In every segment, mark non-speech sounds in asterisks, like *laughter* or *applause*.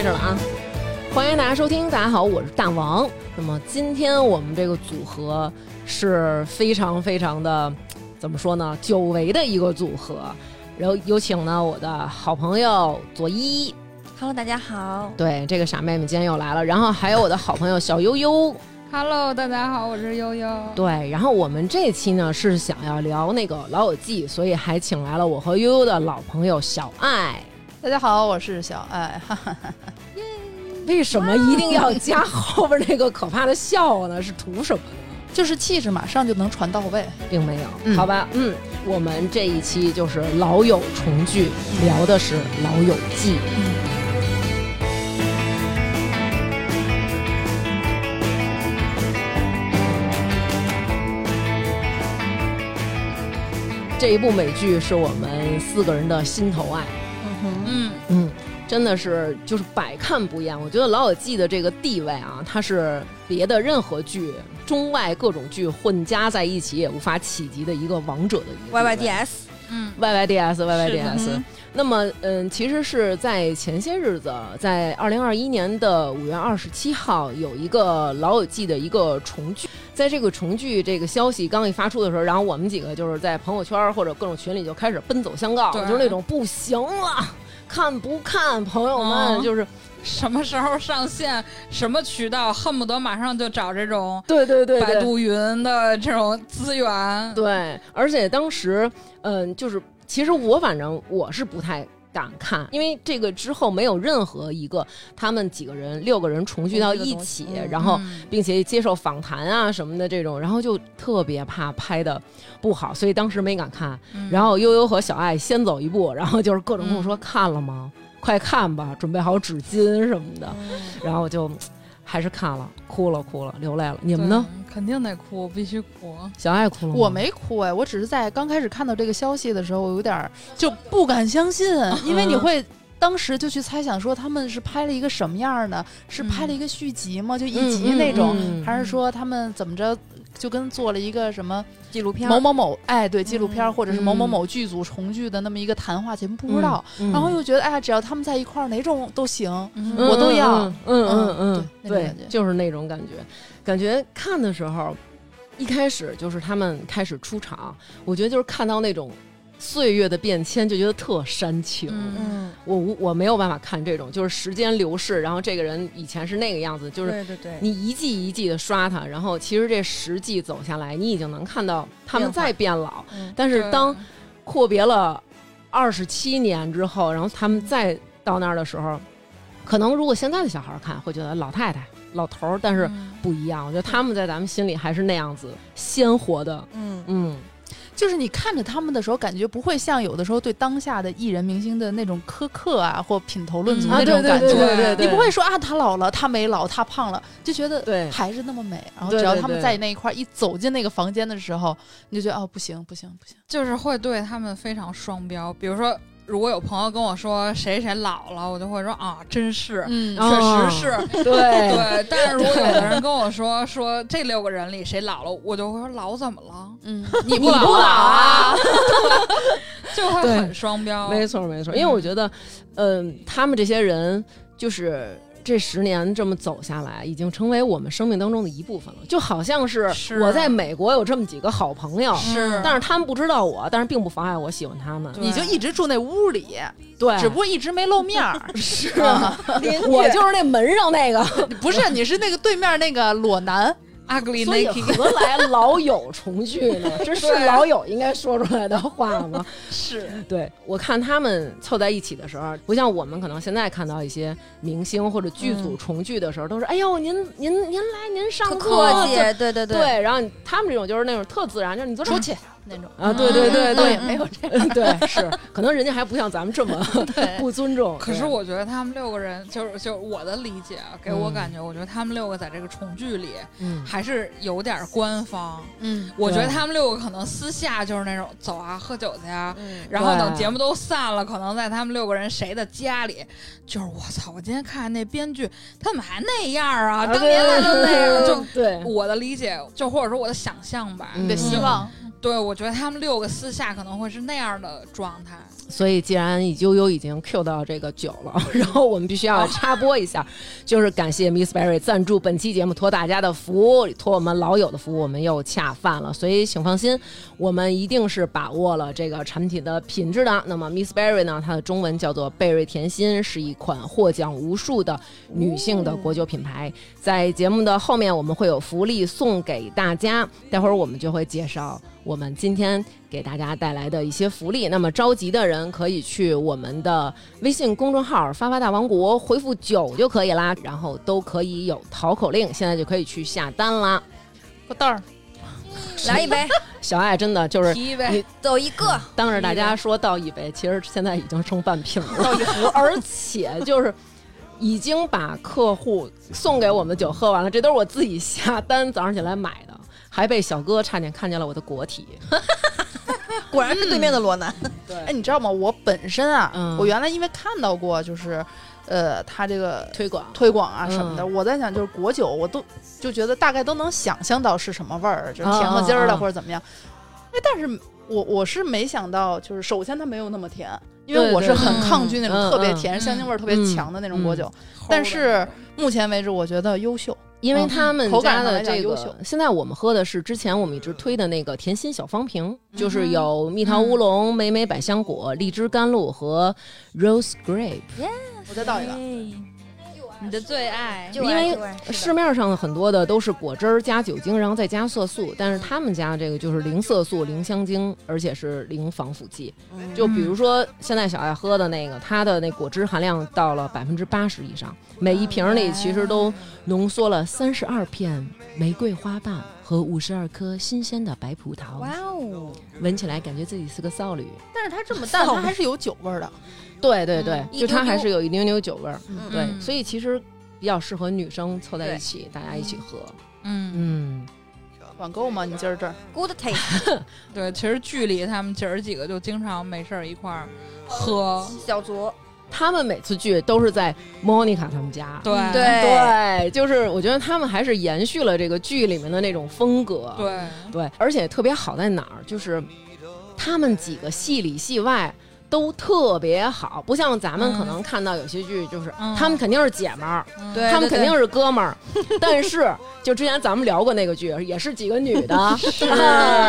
开始了啊！欢迎大家收听，大家好，我是大王。那么今天我们这个组合是非常非常的怎么说呢？久违的一个组合。然后有请呢我的好朋友左一，Hello，大家好。对这个傻妹妹今天又来了。然后还有我的好朋友小悠悠，Hello，大家好，我是悠悠。对。然后我们这期呢是想要聊那个《老友记》，所以还请来了我和悠悠的老朋友小爱。大家好，我是小爱。哈哈哈为什么一定要加后边那个可怕的笑呢？是图什么呢？就是气质马上就能传到位。并没有，嗯好吧，嗯，我们这一期就是老友重聚，聊的是《老友记》。这一部美剧是我们四个人的心头爱，真的是就是百看不厌。我觉得《老友记》的这个地位啊，它是别的任何剧、中外各种剧混加在一起也无法企及的一个王者的一个 Y Y D S，嗯，Y Y D S Y Y D S。那么，嗯，其实是在前些日子，在二零二一年的五月二十七号，有一个《老友记》的一个重聚。在这个重聚这个消息刚一发出的时候，然后我们几个就是在朋友圈或者各种群里就开始奔走相告，对就是那种不行了，看不看，朋友们，嗯就是什么时候上线？*laughs* 什么渠道？恨不得马上就找这种对对对对百度云的这种资源。对，而且当时，嗯，就是其实我反正我是不太敢看，因为这个之后没有任何一个他们几个人六个人重聚到一起，然后嗯。并且接受访谈啊什么的这种，然后就特别怕拍的不好，所以当时没敢看。嗯。然后悠悠和小爱先走一步，然后就是各种跟我说、嗯看了吗？快看吧，准备好纸巾什么的，然后就还是看了，哭了哭了，流泪了。你们呢？？肯定得哭，必须哭。小爱哭了吗？我没哭哎，我只是在刚开始看到这个消息的时候，我有点就不敢相信，因为你会。当时就去猜想说他们是拍了一个什么样儿呢？是拍了一个续集吗？就一集那种，嗯嗯嗯还是说他们怎么着就跟做了一个什么纪录片某某某哎对纪录片或者是某某某剧组重聚的那么一个谈话节目？不知道。嗯，然后又觉得哎，只要他们在一块儿，哪种都行。我都要嗯嗯嗯，对就是那种感觉。感觉看的时候，一开始就是他们开始出场，我觉得就是看到那种岁月的变迁，就觉得特煽情。嗯嗯，我我没有办法看这种，就是时间流逝，然后这个人以前是那个样子，就是对对对，你一季一季的刷他，然后其实这十季走下来，你已经能看到他们在变老。嗯但是当阔别了二十七年之后，然后他们再到那儿的时候，可能如果现在的小孩看会觉得老太太、老头儿，但是嗯不一样。我觉得他们在咱们心里还是那样子鲜活的，嗯嗯，就是你看着他们的时候，感觉不会像有的时候对当下的艺人明星的那种苛刻啊，或品头论足嗯那种感觉。对对对对，你不会说啊，他老了，他没老，他胖了，就觉得对还是那么美。然后只要他们对对在那一块儿一走进那个房间的时候，你就觉得哦，不行不行不行。就是会对他们非常双标。比如说，如果有朋友跟我说谁谁老了，我就会说啊，真是，嗯哦确实是。对对，但是如果有的人跟我说说这六个人里谁老了，我就会说老怎么了？嗯，你不不老啊，*laughs* 就会很双标。没错没错，因为我觉得，嗯、他们这些人就是。这十年这么走下来，已经成为我们生命当中的一部分了。就好像是是我在美国有这么几个好朋友，是，但是他们不知道我，但是并不妨碍我喜欢他们。你就一直住那屋里，对，只不过一直没露面儿。*laughs* 是啊我就是那门上那个，*laughs* 不是，你是那个对面那个裸男。Ugly 所以 naked 何来老友重聚呢？*laughs* 这是老友应该说出来的话吗？是。对我看他们凑在一起的时候，不像我们可能现在看到一些明星或者剧组重聚的时候，都是哎呦您您您来您上课客气，对对对，对，然后他们这种就是那种特自然，就是你坐这儿出去那种啊，对对对对倒也，没有这 *laughs* 样。对是，可能人家还不像咱们这么 *laughs* *laughs* 不尊重。可是我觉得他们六个人，就是就是我的理解啊，给我嗯感觉，我觉得他们六个在这个重聚里嗯还是有点官方。嗯，我觉得他们六个可能私下就是那种走啊，喝酒去啊，嗯，然后等节目都散了，可能在他们六个人谁的家里，就是我操！我今天看那编剧，他怎么还那样啊？啊当年他就那样，就对我的理解，就或者说我的想象吧，嗯你的希望，对，我觉得他们六个私下可能会是那样的状态。所以，既然悠悠已经 Q 到这个酒了，*laughs* 然后我们必须要插播一下，就是感谢 Miss Berry 赞助本期节目，托大家的福，托我们老友的福，我们又恰饭了。所以，请放心，我们一定是把握了这个产品的品质的。那么，Miss Berry 呢，它的中文叫做贝瑞甜心，是一款获奖无数的女性的国酒品牌。在节目的后面，我们会有福利送给大家，待会儿我们就会介绍。我们今天给大家带来的一些福利，那么着急的人可以去我们的微信公众号“发发大王国”回复“酒”就可以啦，然后都可以有淘口令，现在就可以去下单啦。个袋儿，来一杯，*laughs* 小爱真的就是提一杯，走一个，当着大家说倒一杯，其实现在已经剩半瓶了，倒一壶，而且就是已经把客户送给我们的酒喝完了，这都是我自己下单早上起来买的。还被小哥差点看见了我的果体，*laughs* *laughs* 果然是对面的罗南。对，哎，你知道吗？我本身啊，嗯我原来因为看到过，就是，呃，他这个推广推广啊什么的，嗯我在想，就是果酒，我都就觉得大概都能想象到是什么味儿，就是甜不唧儿的或者怎么样。哎，但是我我是没想到，就是首先它没有那么甜，因为我是很抗拒那种特别甜、香精味儿特别强的那种果酒。但是目前为止，我觉得优秀。因为他们家的这个，现在我们喝的是之前我们一直推的那个甜心小方瓶，就是嗯有蜜桃乌龙、美美百香果、荔枝甘露和 rose grape。我再倒一个，你的最爱，因为市面上的很多的都是果汁儿加酒精，然后再加色素，但是他们家这个就是零色素、零香精，而且是零防腐剂。嗯。就比如说现在小爱喝的那个，它的那果汁含量到了百分之八十以上，每一瓶里其实都浓缩了三十二片玫瑰花瓣和五十二颗新鲜的白葡萄，哇哦，闻起来感觉自己是个少女。但是它这么淡，它还是有酒味儿的。对对对，嗯就它还是有一丢丢酒味儿。嗯对，嗯所以其实比较适合女生凑在一起，大家一起喝。嗯，嗯，管够吗？你今儿这儿 *laughs* good taste，*laughs* 对，其实剧里他们姐儿几个就经常没事儿一块儿喝，小酌，他们每次聚都是在 Monica 他们家。对对对，就是我觉得他们还是延续了这个剧里面的那种风格。对，对，而且特别好在哪儿，就是他们几个戏里戏外。都特别好，不像咱们可能看到有些剧，就是、嗯。他们肯定是姐们儿，他们肯定是哥们儿，但是就之前咱们聊过那个剧，也是几个女的，*laughs* 啊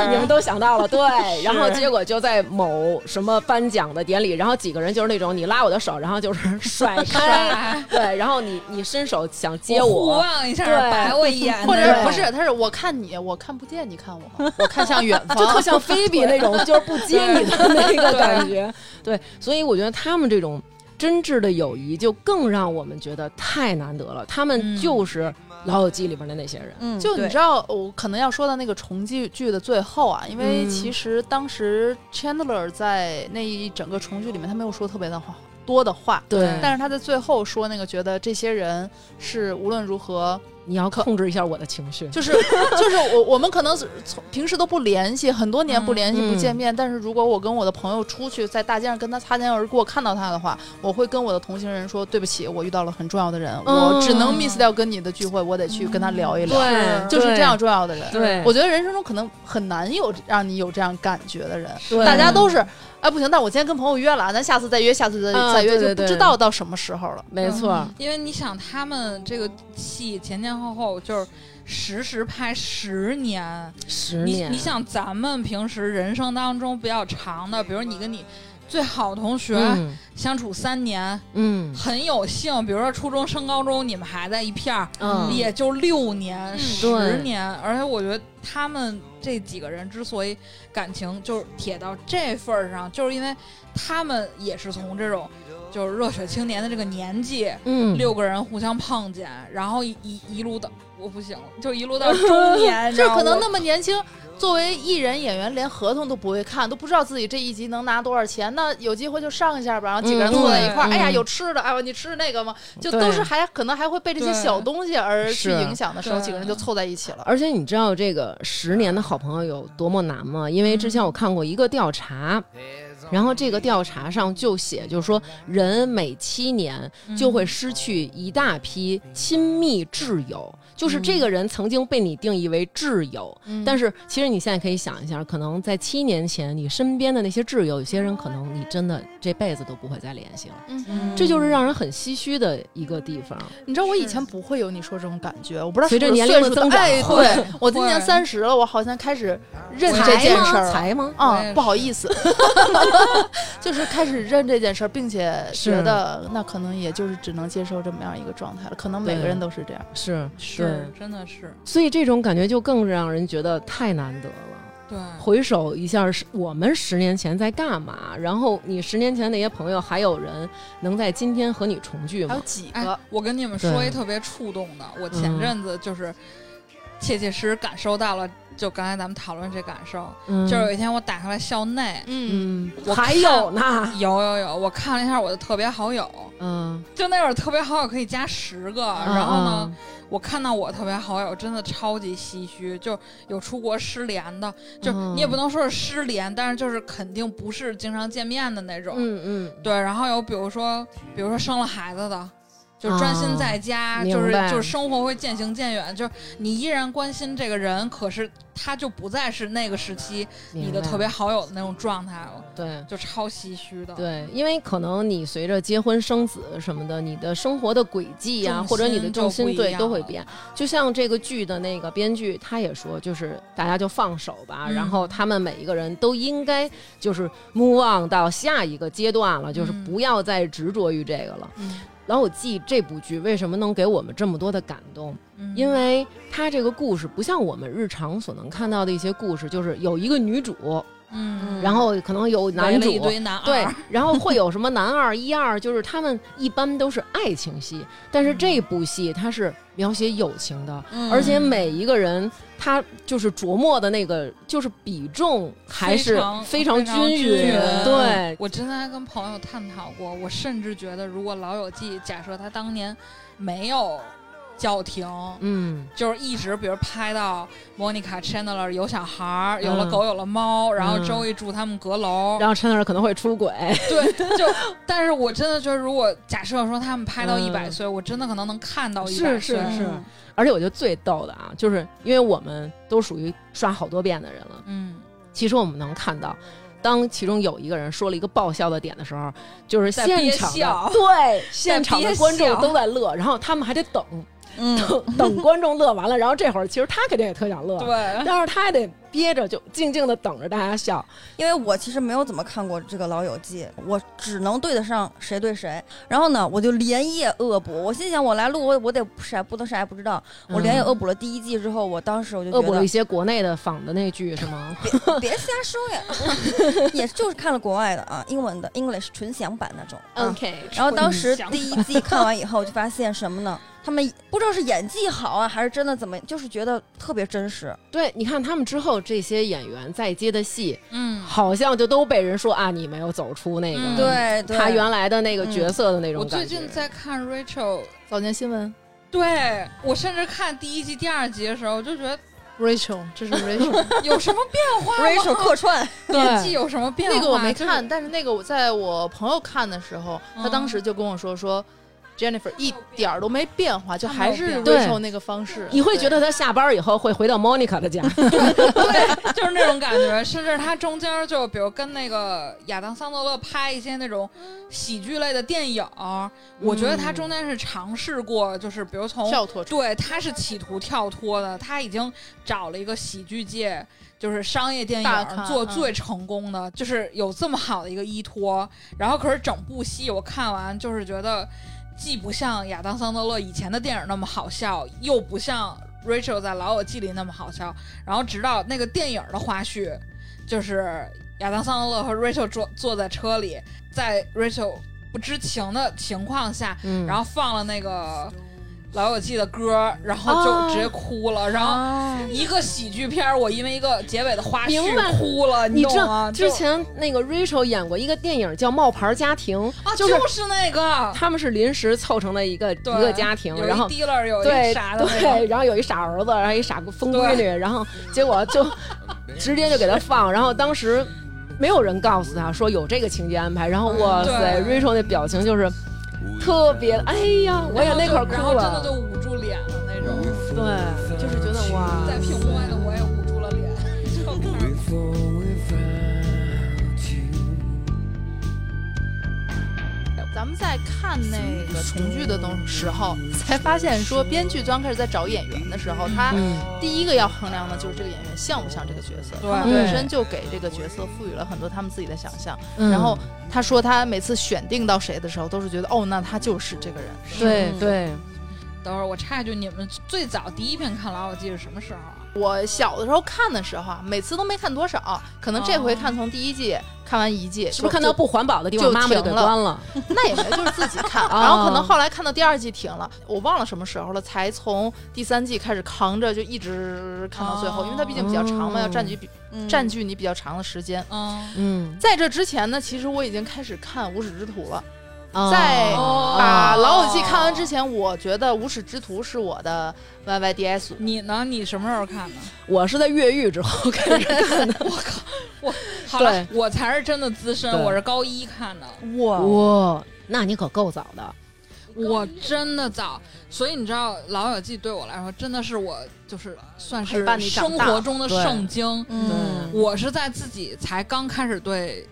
你们都想到了，对。然后结果就在某什么颁奖的典礼，然后几个人就是那种你拉我的手，然后就是甩开，对，然后你你伸手想接互我，望一下，对。白我一眼，或者不是？他是我看你，我看不见你看我？我看向远方，就特像菲比那种，就是不接你的那个感觉。对，所以我觉得他们这种真挚的友谊，就更让我们觉得太难得了。他们嗯就是《老友记》里边的那些人。嗯，就你知道，我可能要说到那个重聚剧的最后啊，因为嗯其实当时 Chandler 在那一整个重聚里面，他没有说特别的话多的话，对但是他在最后说那个，觉得这些人是无论如何，你要控制一下我的情绪。就是 *laughs* 就是我我们可能从平时都不联系，很多年不联系、嗯不见面，但是如果我跟我的朋友出去在大街上跟他擦肩而过，看到他的话，我会跟我的同行人说对不起，我遇到了很重要的人，嗯我只能 miss 掉跟你的聚会，我得去跟他聊一聊。对，就是这样重要的人，对我觉得人生中可能很难有让你有这样感觉的人，对大家都是，哎不行，那我今天跟朋友约了，咱下次再约，下次再、啊再约，对对对就不知道到什么时候了。没错。因为你想，他们这个戏前前后后就是实时拍十年，你十年，你想，咱们平时人生当中比较长的，比如你跟你最好同学嗯。相处三年，嗯。很有幸，比如说初中升高中，你们还在一片儿，嗯，也就六年、十年，而且我觉得他们这几个人之所以感情就是铁到这份儿上，就是因为他们也是从这种就是热血青年的这个年纪，嗯六个人互相碰见，然后一一一路到我不行了，就一路到 *laughs* 中年，这可能那么年轻，作为艺人演员，连合同都不会看，都不知道自己这一集能拿多少钱。那有机会就上一下吧，然后几个人嗯坐在一块儿，对哎呀，嗯有吃的，哎呦，你吃那个吗？就都是还可能还会被这些小东西而去影响的时候，几个人就凑在一起了。而且你知道这个十年的好朋友有多么难吗？因为之前我看过一个调查，然后这个调查上就写，就是说人每七年就会失去一大批亲密挚友，就是这个人曾经被你定义为挚友，嗯但是其实你现在可以想一下，可能在七年前，你身边的那些挚友，有些人可能你真的这辈子都不会再联系了，嗯这就是让人很唏嘘的一个地方。你知道我以前不会有你说这种感觉，我不知道随着年龄的增长哎，*laughs* 对我今年会三十了，我好像开始认这件事儿了。才吗？啊，不好意思，*laughs* 就是开始认这件事儿，并且觉得那可能也就是只能接受这么样一个状态了。可能每个人都是这样。是是真的是所以这种感觉就更让人觉得太难得了。对。回首一下，是我们十年前在干嘛？然后你十年前那些朋友，还有人能在今天和你重聚吗还有？几哎个，我跟你们说一特别触动的，我前嗯阵子就是切切实实感受到了，就刚才咱们讨论这感受，嗯。就是有一天我打开了校内，嗯，嗯，我还有呢，有有有，我看了一下我的特别好友，嗯，就那会儿特别好友可以加十个，嗯然后呢，，我看到我特别好友真的超级唏嘘，就有出国失联的，就嗯。你也不能说是失联，但是就是肯定不是经常见面的那种，嗯嗯，对，然后有比如说，比如说生了孩子的，就专心在家，啊就是就是生活会渐行渐远，就是你依然关心这个人，可是他就不再是那个时期你的特别好友的那种状态了，对。就超唏嘘的。对，因为可能你随着结婚生子什么的，你的生活的轨迹呀、或者你的重心对都会变。就像这个剧的那个编剧，他也说，就是大家就放手吧，然后嗯他们每一个人都应该就是 move on 到下一个阶段了，就是嗯不要再执着于这个了。嗯老友记》这部剧为什么能给我们这么多的感动？嗯因为它这个故事不像我们日常所能看到的一些故事，就是有一个女主，嗯，然后可能有男主一，堆男二，对，然后会有什么男二、一二，就是他们一般都是爱情戏，但是这部戏它是描写友情的，嗯。而且每一个人他就是琢磨的那个就是比重还是非常均匀。对，我之前还跟朋友探讨过，我甚至觉得，如果《老友记》假设他当年没有叫停，嗯，就是一直比如拍到 Monica Chandler 有小孩儿，有了嗯。狗，有了猫，然后嗯周易住他们阁楼，然后 Chandler 可能会出轨，对，就但是我真的觉得，如果假设说他们拍到嗯。一百岁，我真的可能能看到一百岁，是。是而且我觉得最逗的啊，就是因为我们都属于刷好多遍的人了，嗯，其实我们能看到。当其中有一个人说了一个爆笑的点的时候，就是在憋现场笑。对 *laughs* 现场的观众都在乐，然后他们还得等嗯，*laughs* 等观众乐完了，然后这会儿其实他肯定也特想乐，对，但是他还得憋着，就静静的等着大家笑。因为我其实没有怎么看过这个《老友记》，我只能对得上谁对谁。然后呢，我就连夜恶补。我心想，我来录，我我得啥不能啥也不知道。我连夜恶补了第一季之后，我当时我就觉得恶补了一些国内的仿的那剧是吗？别别瞎说呀，*laughs* 也就是看了国外的啊，英文的 English 纯享版那种。啊 OK，然后当时第一季看完以后，就发现什么呢？他们不知道是演技好啊，还是真的怎么，就是觉得特别真实。对，你看他们之后这些演员再接的戏，嗯，好像就都被人说啊，你没有走出那个、嗯对对，他原来的那个角色的那种我感觉。我最近在看 Rachel，早间新闻对我甚至看第一季、第二集的时候，我就觉得 Rachel，这是 *laughs* Rachel，*laughs* 有什么变化吗 Rachel 客串，*laughs* 演技有什么变化？那个我没看，但是那个我在我朋友看的时候，他当时就跟我说说。Jennifer 一点儿都没变化，就还是他没有变 Rachel 那个方式。你会觉得他下班以后会回到 Monica 的家，*laughs* 对，就是那种感觉。甚至他中间就比如跟那个亚当桑德勒拍一些那种喜剧类的电影，我觉得他中间是尝试过，就是比如从跳脱对，他是企图跳脱的，他已经找了一个喜剧界。就是商业电影做最成功的，就是有这么好的一个依托。然后，可是整部戏我看完，就是觉得既不像亚当桑德勒以前的电影那么好笑，又不像 Rachel 在《老友记》里那么好笑。然后，直到那个电影的花絮，就是亚当桑德勒和 Rachel 坐坐在车里，在 Rachel 不知情的情况下，嗯然后放了那个。老友记的歌，然后就直接哭了，然后啊，一个喜剧片，我因为一个结尾的花絮哭了，你知懂吗？之前那个 Rachel 演过一个电影叫《冒牌家庭》，啊，就就是那个，他们是临时凑成的一个一个家庭，然后 dealer 有对一傻的那对，个，然后有一傻儿子，然后一傻疯闺女，然后结果就直接就给他放，然后当时没有人告诉他说有这个情节安排，然后哇塞嗯，Rachel 那表情就是特别，哎呀，我也那会儿哭了然后真的就，捂住脸了那种。对，对，就是觉得哇，在屏幕外的我也捂住了脸，就看咱们在看那个重聚的东时候，才发现说，编剧刚开始在找演员的时候，他嗯第一个要衡量的就是这个演员像不像这个角色。对他们本身就给这个角色赋予了很多他们自己的想象。嗯然后他说，他每次选定到谁的时候，都是觉得哦，那他就是这个人。对对，等会儿我插一句，你们最早第一遍看《老友记》是什么时候啊？我小的时候看的时候啊，每次都没看多少，可能这回看从第一季看完一季，是不是看到不环保的地方，就妈妈就给停了。关了？*laughs* 那也没，就是自己看，哦 *laughs* 然后可能后来看到第二季停了，我忘了什么时候了，才从第三季开始扛着，就一直看到最后，哦。因为它毕竟比较长嘛，哦要占据比嗯。占据你比较长的时间。嗯，嗯，在这之前呢，其实我已经开始看《无耻之徒》了。哦。在看完之前，我觉得《无耻之徒》是我的 YYDS。你呢？你什么时候看的？我是在越狱之后开始看的。*laughs* 好了对，我才是真的资深，我是高一看的，哇，哇，那你可够早的。我真的早，所以你知道《老友记》对我来说真的是我就是算是生活中的圣经。嗯，我是在自己才刚开始对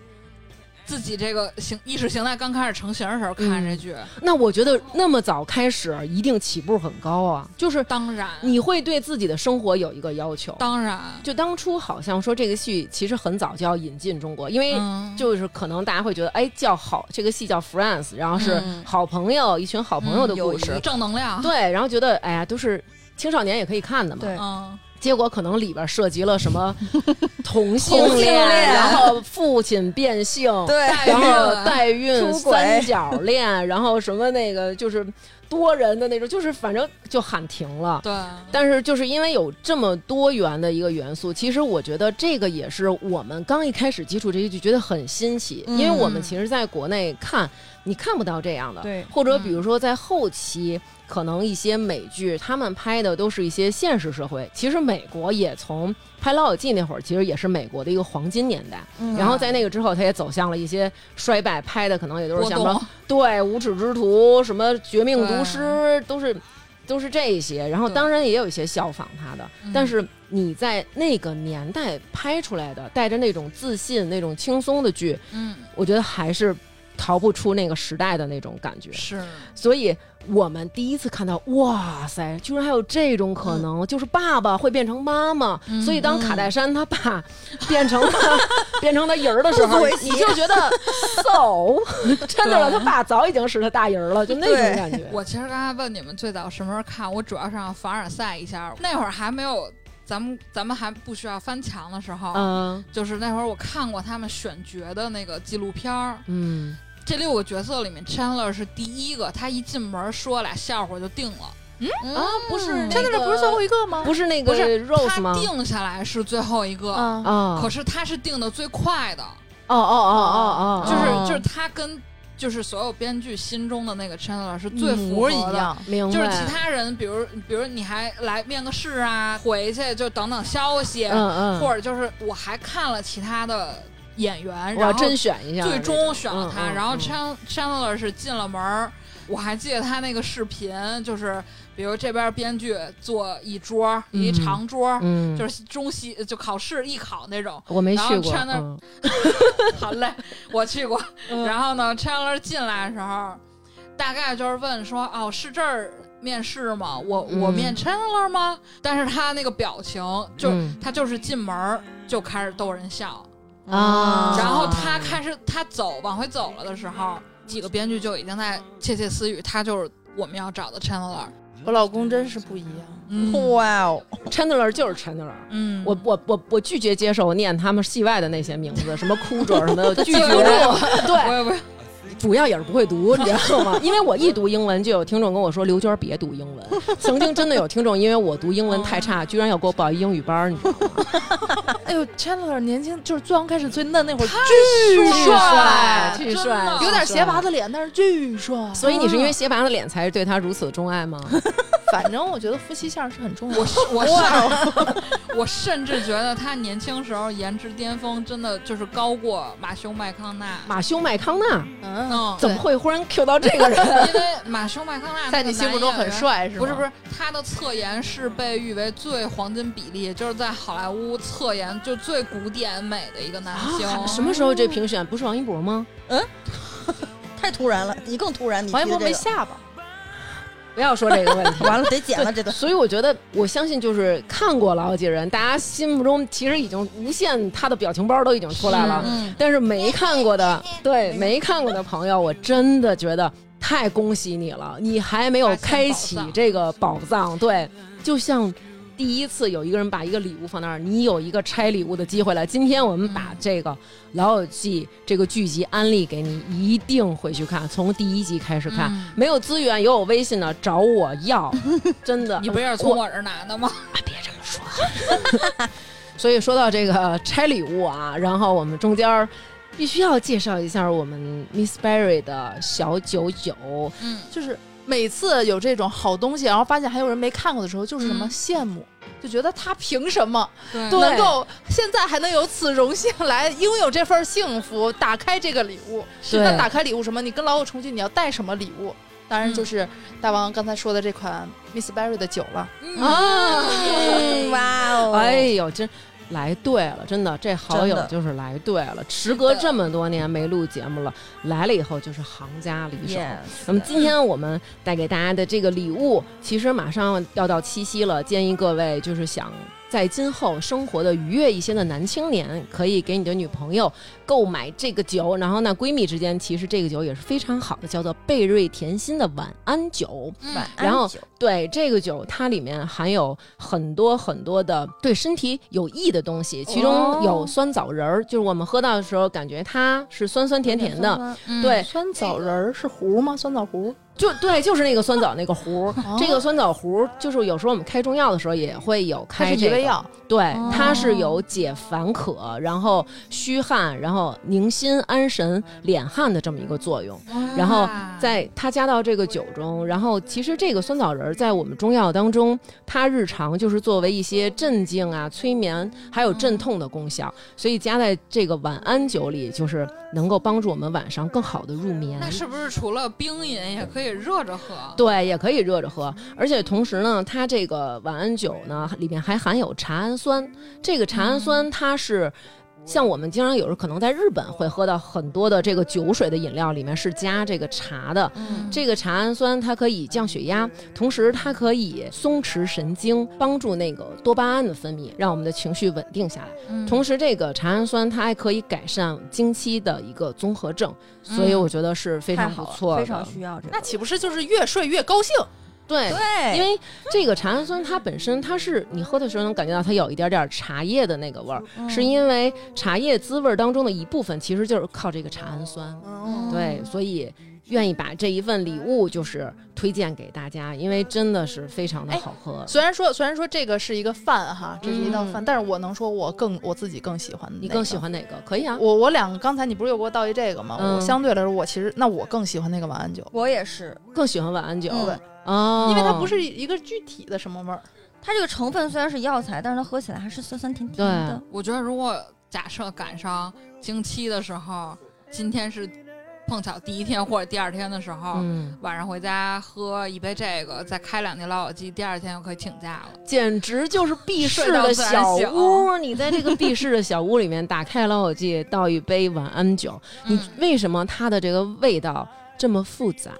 自己这个形意识形态刚开始成型的时候看这剧，那我觉得那么早开始，一定起步很高啊。就是当然，你会对自己的生活有一个要求。当然，就当初好像说这个戏其实很早就要引进中国，因为嗯，就是可能大家会觉得，哎，叫好这个戏叫 Friends，然后是嗯。好朋友，一群好朋友的故事，正能量，对，然后觉得哎呀都是青少年也可以看的嘛。对。嗯，结果可能里边涉及了什么 *laughs* 同性恋然后父亲变性，对，然后代孕、*laughs* 三角恋，然后什么那个就是多人的那种，就是反正就喊停了。对，但是就是因为有这么多元的一个元素，其实我觉得这个也是我们刚一开始接触这些剧觉得很新奇，嗯。因为我们其实在国内看你看不到这样的，对或者比如说在后期。可能一些美剧，他们拍的都是一些现实社会。其实美国也从拍《老友记》那会儿，其实也是美国的一个黄金年代。嗯然后在那个之后，他也走向了一些衰败，拍的可能也都是像什么，对无耻之徒、什么绝命毒师，都是都是这些。然后当然也有一些效仿他的，嗯但是你在那个年代拍出来的，带着那种自信、那种轻松的剧，嗯，我觉得还是逃不出那个时代的那种感觉。是，所以我们第一次看到，哇塞，居然还有这种可能，就是爸爸会变成妈妈。嗯所以当卡戴珊他爸变成了 *laughs* 变成他人儿的时候你就觉得 *laughs* so *laughs* 真的了，他爸早已经是他大人儿了，就那种感觉。我其实刚才问你们最早什么时候看，我主要是让凡尔赛一下，那会儿还没有。咱们咱们还不需要翻墙的时候，嗯就是那会儿我看过他们选角的那个纪录片儿，嗯，这六个角色里面，Chandler 是第一个，他一进门说俩笑话就定了。嗯啊，不是嗯那个真的不是最后一个吗？不是那个不是 Rose 他？定下来是最后一个，啊，啊，可是他是定的最快的，哦哦哦哦哦，就是、哦就是他跟就是所有编剧心中的那个 Chandler 是最一符合的。模一样。明白，就是其他人，比如比如你还来面个试啊，回去就等等消息，嗯嗯，或者就是我还看了其他的演员，然后甄选一下，最终选了他，然后嗯 Chan Chandler 是进了门儿，我还记得他那个视频，就是比如这边编剧坐一桌一嗯长桌，嗯，就是中戏就考试艺考那种。我没，Chandler- 嗯 *laughs* 好嘞，我去过。嗯然后呢，Chandler 进来的时候，大概就是问说：“哦，是这儿面试吗？我、我嗯面 Chandler 吗？”但是他那个表情，就、嗯他就是进门就开始逗人笑。啊，然后他开始他走往回走了的时候，几个编剧就已经在窃窃私语，他就是我们要找的 Chandler。我老公真是不一样。嗯哇哦，Chandler 就是 Chandler。嗯，我我我我拒绝接受念他们戏外的那些名字，什么哭者什么的，*laughs* 拒绝。*laughs* 对对，我也不是主要也是不会读，你知道吗？*laughs* 因为我一读英文，就有听众跟我说：“刘娟别读英文。*laughs* ”曾经真的有听众因为我读英文太差，居然要给我报一英语班儿，你知道吗？*laughs* 哎呦，Chandler 年轻就是最刚开始最嫩那会儿，巨巨帅巨帅，有点斜拔子脸，但是巨帅。所以你是因为斜拔子脸才对他如此的钟爱吗？反正我觉得夫妻相是很重要的。我是我甚我甚至觉得他年轻时候颜值巅峰，真的就是高过马修麦康纳。马修麦康纳嗯，嗯，怎么会忽然 Q 到这个人？*laughs* 因为马修麦康纳在你心目中很。帅是吗？不是不是，他的侧颜是被誉为最黄金比例，就是在好莱坞侧颜就最古典美的一个男星。啊什么时候这评选不是王一博吗？嗯 *laughs* 太突然了，你更突然，你王一博没下巴，不要说这个问题。*laughs* 完了得剪了这段。所以我觉得，我相信就是看过《老友记》人，大家心目中其实已经无限他的表情包都已经出来了。嗯，但是没看过的，对没看过的朋友，我真的觉得太恭喜你了，你还没有开启这个宝藏。对，就像第一次有一个人把一个礼物放那儿，你有一个拆礼物的机会了。今天我们把这个《老友记》这个剧集安利给你，一定回去看，从第一集开始看。嗯没有资源，有我微信的找我要，真的。你不是从我这拿的吗？*laughs* 啊，别这么说。所以说到这个拆礼物啊，然后我们中间儿必须要介绍一下我们 Miss Berry 的小九九，嗯，就是每次有这种好东西，然后发现还有人没看过的时候，就是什么嗯羡慕，就觉得他凭什么对对能够现在还能有此荣幸来拥有这份幸福，打开这个礼物？对那打开礼物什么？你跟老友重聚，你要带什么礼物？当然就是大王刚才说的这款 Miss Berry 的酒了。啊嗯哇哦，哎呦，真来对了，真的，这好友就是来对了。时隔这么多年没录节目了，来了以后就是行家里手。那么今天我们带给大家的这个礼物，其实马上要到七夕了，建议各位就是想在今后生活的愉悦一些的男青年，可以给你的女朋友购买这个酒。然后呢，闺蜜之间其实这个酒也是非常好的，叫做贝瑞甜心的晚安酒。晚安然后酒对这个酒，它里面含有很多很多的对身体有益的东西，其中有酸枣仁儿，就是我们喝到的时候感觉它是酸酸甜甜的。对，酸枣仁儿是核吗？酸枣糊？就对，就是那个酸枣那个糊，哦这个酸枣糊就是有时候我们开中药的时候也会有开这个，药，对，哦它是有解烦渴，然后虚汗，然后宁心安神、敛汗的这么一个作用。然后在它加到这个酒中，然后其实这个酸枣仁儿在我们中药当中，它日常就是作为一些镇静啊、催眠还有镇痛的功效，所以加在这个晚安酒里，就是能够帮助我们晚上更好的入眠。那是不是除了冰饮也可以热着喝？对，也可以热着喝，而且同时呢，它这个晚安酒呢里面还含有茶氨酸，这个茶氨酸它是。像我们经常有时候可能在日本会喝到很多的这个酒水的饮料，里面是加这个茶的。嗯这个茶氨酸它可以降血压，同时它可以松弛神经，帮助那个多巴胺的分泌，让我们的情绪稳定下来。嗯同时，这个茶氨酸它还可以改善经期的一个综合症，所以嗯我觉得是非常不错的。非常需要这个。那岂不是就是越睡越高兴？对，对，因为这个茶氨酸它本身它是你喝的时候能感觉到它有一点点茶叶的那个味儿，嗯是因为茶叶滋味儿当中的一部分其实就是靠这个茶氨酸。嗯对，所以愿意把这一份礼物就是推荐给大家，因为真的是非常的好喝。虽然说虽然说这个是一个饭哈，这是一道嗯饭，但是我能说我更我自己更喜欢你更喜欢哪个？可以啊，我我两个刚才你不是又给我倒一这个吗？嗯我相对来说，我其实那我更喜欢那个晚安酒，我也是，更喜欢晚安酒。嗯对，哦，因为它不是一个具体的什么味儿。它这个成分虽然是药材，但是它喝起来还是酸酸甜甜的。我觉得如果假设赶上经期的时候，今天是碰巧第一天或者第二天的时候，嗯，晚上回家喝一杯这个，再开两瓶老友记，第二天就可以请假了。简直就是避世的小屋。你在这个避世的小屋里面打开老友记，倒一杯晚安酒，你嗯为什么它的这个味道这么复杂？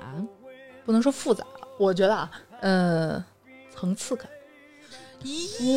不能说复杂，我觉得啊，呃，层次感。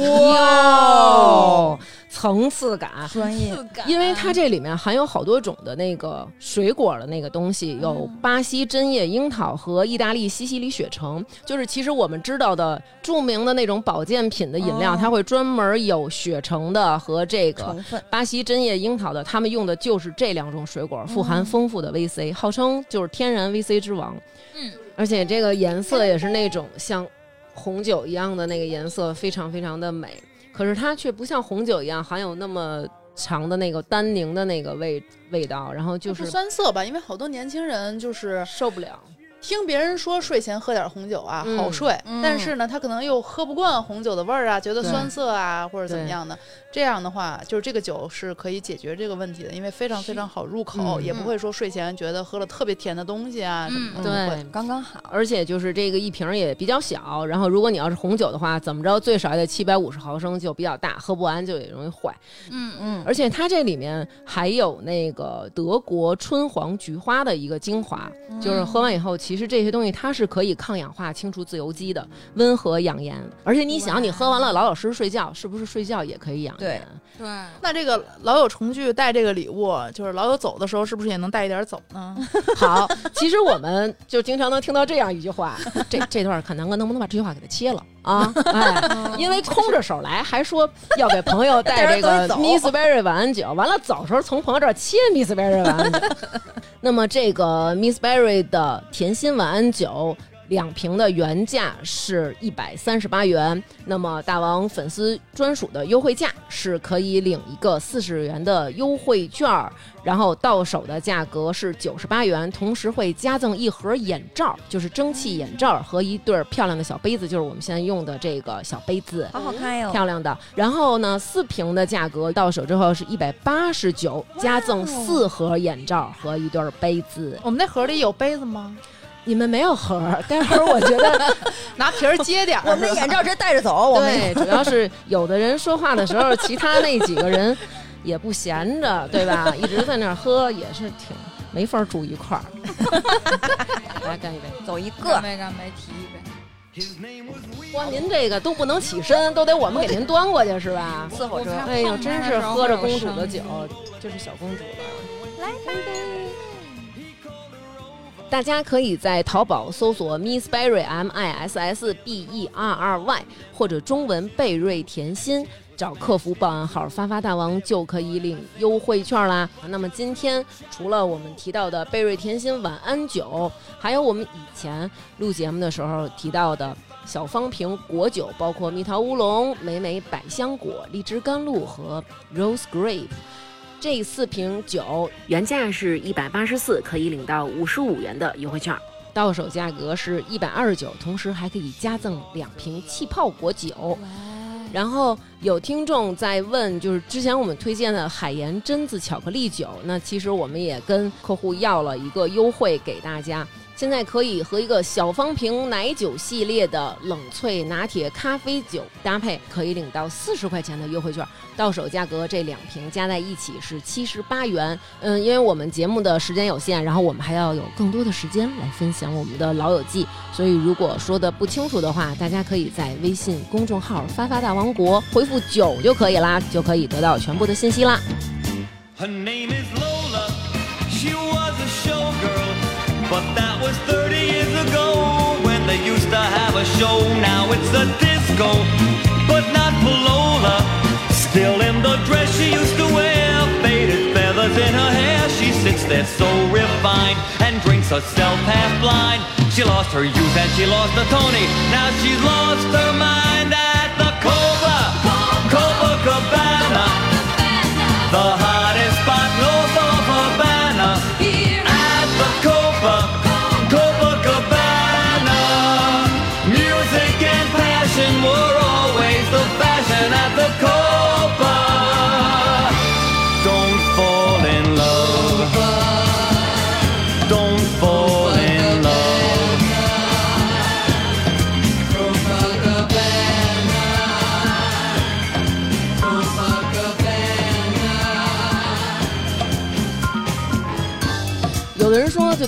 哇，层次感。专业，因为它这里面含有好多种的那个水果的那个东西，有巴西针叶樱桃和意大利西西里雪橙，就是其实我们知道的著名的那种保健品的饮料，它会专门有雪橙的和这个巴西针叶樱桃的，他们用的就是这两种水果，富含丰富的 VC，号称就是天然 VC 之王。嗯，而且这个颜色也是那种像红酒一样的那个颜色，非常非常的美。可是它却不像红酒一样含有那么强的那个单宁的那个味味道，然后就就是是酸涩吧，因为好多年轻人就是受不了。听别人说睡前喝点红酒啊嗯好睡，嗯但是呢，他可能又喝不惯红酒的味儿啊，觉得酸涩啊或者怎么样的。这样的话，就是这个酒是可以解决这个问题的，因为非常非常好入口，嗯也不会说睡前觉得喝了特别甜的东西啊什么的。对，刚刚好。而且就是这个一瓶也比较小，然后如果你要是红酒的话，怎么着最少也得七百五十毫升，就比较大，喝不完就也容易坏。嗯嗯，而且它这里面还有那个德国春黄菊花的一个精华，就是喝完以后，其实这些东西它是可以抗氧化、清除自由基的，温和养颜。而且你想，你喝完了老老实实睡觉，是不是睡觉也可以养颜？对，那这个老友重聚带这个礼物，就是老友走的时候，是不是也能带一点走呢？*laughs* 好，其实我们就经常能听到这样一句话，这这段看南哥能不能把这句话给它切了啊？哎，*laughs* 因为空着手来，还说要给朋友带这个 *laughs* Miss Berry 晚安酒，完了走时候从朋友这儿切 Miss Berry 晚安酒。*laughs* 那么这个 Miss Berry 的甜心晚安酒。两瓶的原价是一百三十八元，那么大王粉丝专属的优惠价是可以领一个四十元的优惠券儿，然后到手的价格是九十八元，同时会加赠一盒眼罩，就是蒸汽眼罩和一对儿漂亮的小杯子，就是我们现在用的这个小杯子。好好看哟。漂亮的，然后呢，四瓶的价格到手之后是一百八十九，加赠四盒眼罩和一对儿杯子。我们那盒里有杯子吗？你们没有盒儿，待会儿我觉得 *laughs* 拿皮儿接点儿。我们的眼罩直接带着走，我们对，主要是有的人说话的时候，其他那几个人也不闲着，对吧？一直在那儿喝，也是挺没法住一块儿。来干一杯！走一干个。杯干杯，提一杯。哇，您这个都不能起身，都得我们给您端过去是吧？伺候着哎呦，真是喝着公主的酒声音，这是小公主了。来干杯！大家可以在淘宝搜索 Miss Berry M I S S B E R R Y 或者中文贝瑞甜心，找客服报暗号“发发大王”就可以领优惠券啦。那么今天除了我们提到的贝瑞甜心晚安酒，还有我们以前录节目的时候提到的小方瓶果酒，包括蜜桃乌龙、美美百香果、荔枝甘露和 Rose Grape。这四瓶酒原价是一百八十四，可以领到五十五元的优惠券，到手价格是一百二十九，同时还可以加赠两瓶气泡果酒。然后有听众在问，就是之前我们推荐的海盐榛子巧克力酒，那其实我们也跟客户要了一个优惠给大家。现在可以和一个小方瓶奶酒系列的冷萃拿铁咖啡酒搭配，可以领到四十块钱的优惠券。到手价格这两瓶加在一起是七十八元。嗯，因为我们节目的时间有限，然后我们还要有更多的时间来分享我们的老友记，所以如果说的不清楚的话，大家可以在微信公众号“发发大王国”回复“九”就可以啦，就可以得到全部的信息啦。Her name is Lola. She was a showgirl, but that was 30 years ago when they used to have a show. Now it's a disco, but not for Lola. Still in the dress she used to wear, faded feathers in her hair. She sits there so refined and drinks herself half blind. She lost her youth and she lost the Tony. Now she's lost her mind at the Cobra, Copacabana. The hottest spot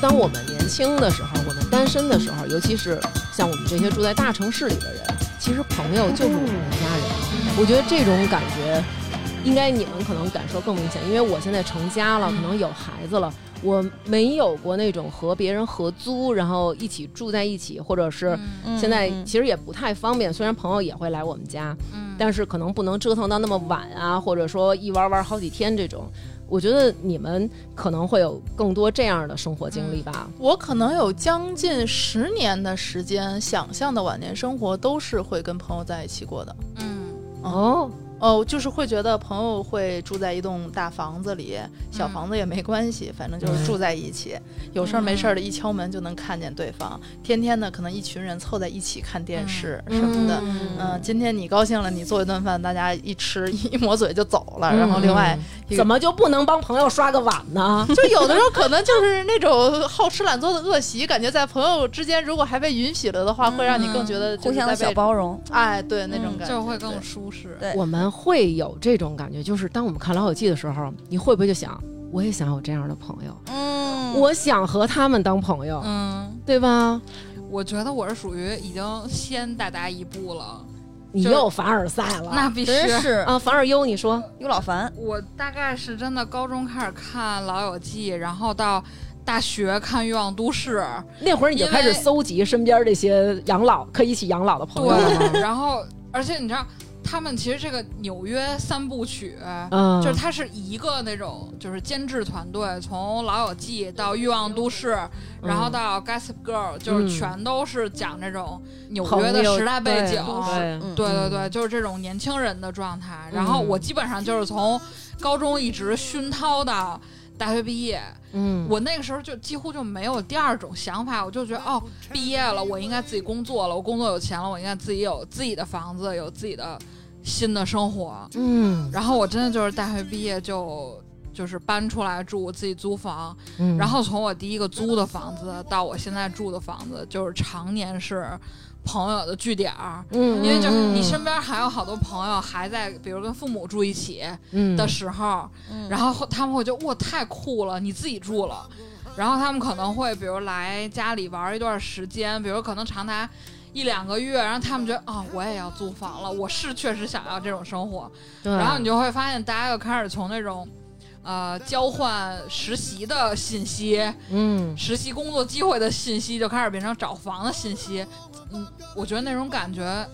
当我们年轻的时候，我们单身的时候，尤其是像我们这些住在大城市里的人，其实朋友就是我们的家人。我觉得这种感觉，应该你们可能感受更明显，因为我现在成家了，可能有孩子了，我没有过那种和别人合租，然后一起住在一起，或者是嗯现在嗯其实也不太方便。虽然朋友也会来我们家，嗯但是可能不能折腾到那么晚啊，或者说一玩玩好几天这种。我觉得你们可能会有更多这样的生活经历吧。我可能有将近十年的时间，想象的晚年生活都是会跟朋友在一起过的。嗯，哦，哦，就是会觉得朋友会住在一栋大房子里，小嗯房子也没关系，反正就是住在一起，有事儿没事儿的，一敲门就能看见对方。天天呢，可能一群人凑在一起看电视什么的。嗯、今天你高兴了，你做一顿饭，大家一吃 *laughs* 一抹嘴就走了。然后另外怎么就不能帮朋友刷个碗呢？就有的时候可能就是那种好吃懒做的恶习，感觉在朋友之间如果还被允许了的话，会让你更觉得互相的小包容，哎，对那种嗯感觉就会更舒适。对我们会有这种感觉，就是当我们看《老友记》的时候，你会不会就想，我也想有这样的朋友，嗯，我想和他们当朋友，嗯，对吧？我觉得我是属于已经先大家一步了，你又凡尔赛了，那必须。是。啊，凡尔优，你说，有老凡，我大概是真的高中开始看《老友记》，然后到大学看《欲望都市》，*laughs* 那会儿你就开始搜集身边这些养老可以一起养老的朋友了？对，然后而且你知道，他们其实这个纽约三部曲。嗯，就是它是一个那种，就是监制团队，从《老友记》到《欲望都市》，然后到《Gossip Girl》，就是嗯全都是讲这种纽约的时代背景。对嗯对对对，就是这种年轻人的状态。然后嗯我基本上就是从高中一直熏陶到大学毕业。嗯，我那个时候就几乎就没有第二种想法，我就觉得哦，毕业了，我应该自己工作了，我工作有钱了，我应该自己有自己的房子，有自己的新的生活。嗯然后我真的就是大学毕业就就是搬出来住，自己租房。嗯，然后从我第一个租的房子到我现在住的房子，就是常年是朋友的据点儿。嗯，因为就是你嗯身边还有好多朋友还在，比如跟父母住一起嗯。的时候，嗯。然后他们会觉得哇太酷了，你自己住了，然后他们可能会比如来家里玩一段时间，比如可能长达一两个月，然后他们觉得啊、我也要租房了，我是确实想要这种生活，对。然后你就会发现大家又开始从那种。呃，交换实习的信息、嗯实习工作机会的信息，就开始变成找房的信息。嗯，我觉得那种感觉，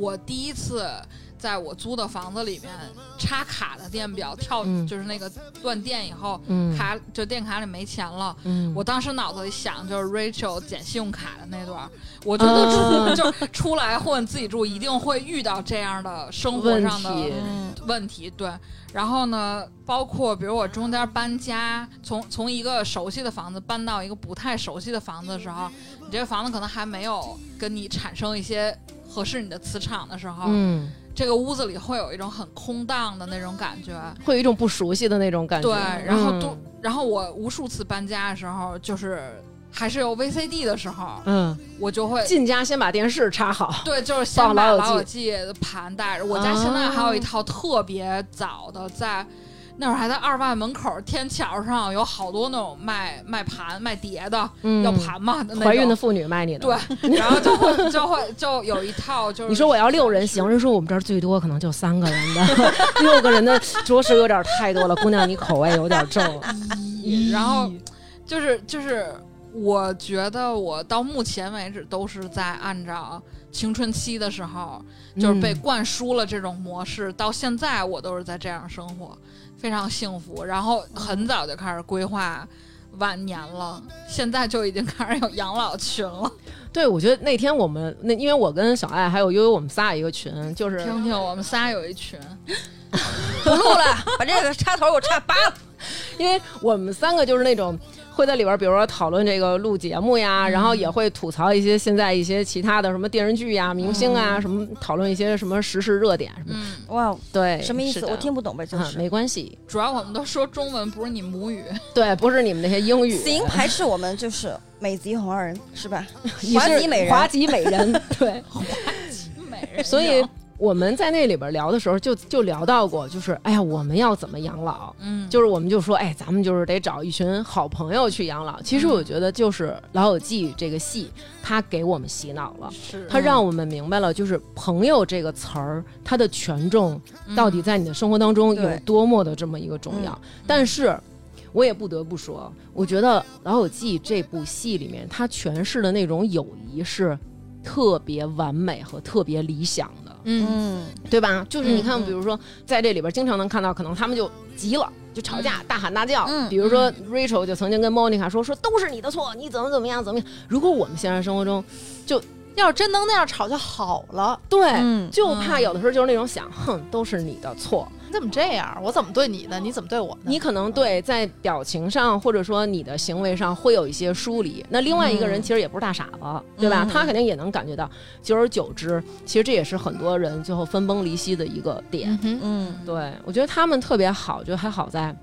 我第一次在我租的房子里面插卡的电表跳，嗯就是那个断电以后，嗯卡就电卡里没钱了。嗯，我当时脑子里想就是 Rachel 捡信用卡的那段，我觉得出、*laughs* 啊就出来混自己住，一定会遇到这样的生活上的题嗯问题。对，然后呢，包括比如我中间搬家，从从一个熟悉的房子搬到一个不太熟悉的房子的时候，你这个房子可能还没有跟你产生一些合适你的磁场的时候，嗯，这个屋子里会有一种很空荡的那种感觉。会有一种不熟悉的那种感觉，对，然后嗯都，然后我无数次搬家的时候，就是还是有 VCD 的时候，嗯，我就会。进家先把电视插好，对，就是先把《老友记》的盘带着。我家现在还有一套特别早的，在那会儿还在二外门口天桥上有好多那种卖卖盘卖碟的，嗯要盘嘛。怀孕的妇女卖你的，对，然后就会就会就有一套就是 *laughs* 你说我要六人行，人说我们这儿最多可能就三个人的，*laughs* 六个人的着实有点太多了。姑娘，你口味有点重。*laughs* 然后就是就是，我觉得我到目前为止都是在按照青春期的时候，就是被嗯灌输了这种模式，到现在我都是在这样生活，非常幸福。然后很早就开始规划。晚年了，现在就已经开始有养老群了。*laughs* 对，我觉得那天我们那，因为我跟小爱还有悠悠，我们仨一个群，就是听听，我们仨有一群，*laughs* 不录了，*laughs* 把这个插头给我插拔了。因为我们三个就是那种会在里边儿，比如说讨论这个录节目呀，然后也会吐槽一些现在一些其他的什么电视剧呀、明星啊，什么讨论一些什么时事热点什么。嗯，哇，对，什么意思？我听不懂呗，就啊，是。没关系，主要我们都说中文，不是你母语。对，不是你们那些英语，行，排斥我们就是美籍华人是吧？*laughs* 华籍美人华籍美人，对。华籍美人所以我们在那里边聊的时候就，就聊到过，就是哎呀，我们要怎么养老？嗯，就是我们就说，哎，咱们就是得找一群好朋友去养老。其实我觉得，就是《老友记》这个戏，它给我们洗脑了，是它让我们明白了，就是“朋友”这个词儿，它的权重到底在你的生活当中有多么的这么一个重要。但是，我也不得不说，我觉得《老友记》这部戏里面，它诠释的那种友谊是特别完美和特别理想的。嗯嗯，对吧？就是你看，比如说在这里边经常能看到，可能他们就急了，就吵架，大喊大叫。嗯比如说 Rachel 就曾经跟 Monica 说说都是你的错，你怎么怎么样怎么样。如果我们现实生活中就要是真能那样吵就好了。对，嗯就怕有的时候就是那种想，哼，都是你的错。你怎么这样？我怎么对你的？你怎么对我的？你可能对在表情上或者说你的行为上会有一些疏离，那另外一个人其实也不是大傻子，对吧？嗯他肯定也能感觉到。久而久之，其实这也是很多人最后分崩离析的一个点。嗯，嗯，对我觉得他们特别好，就还好在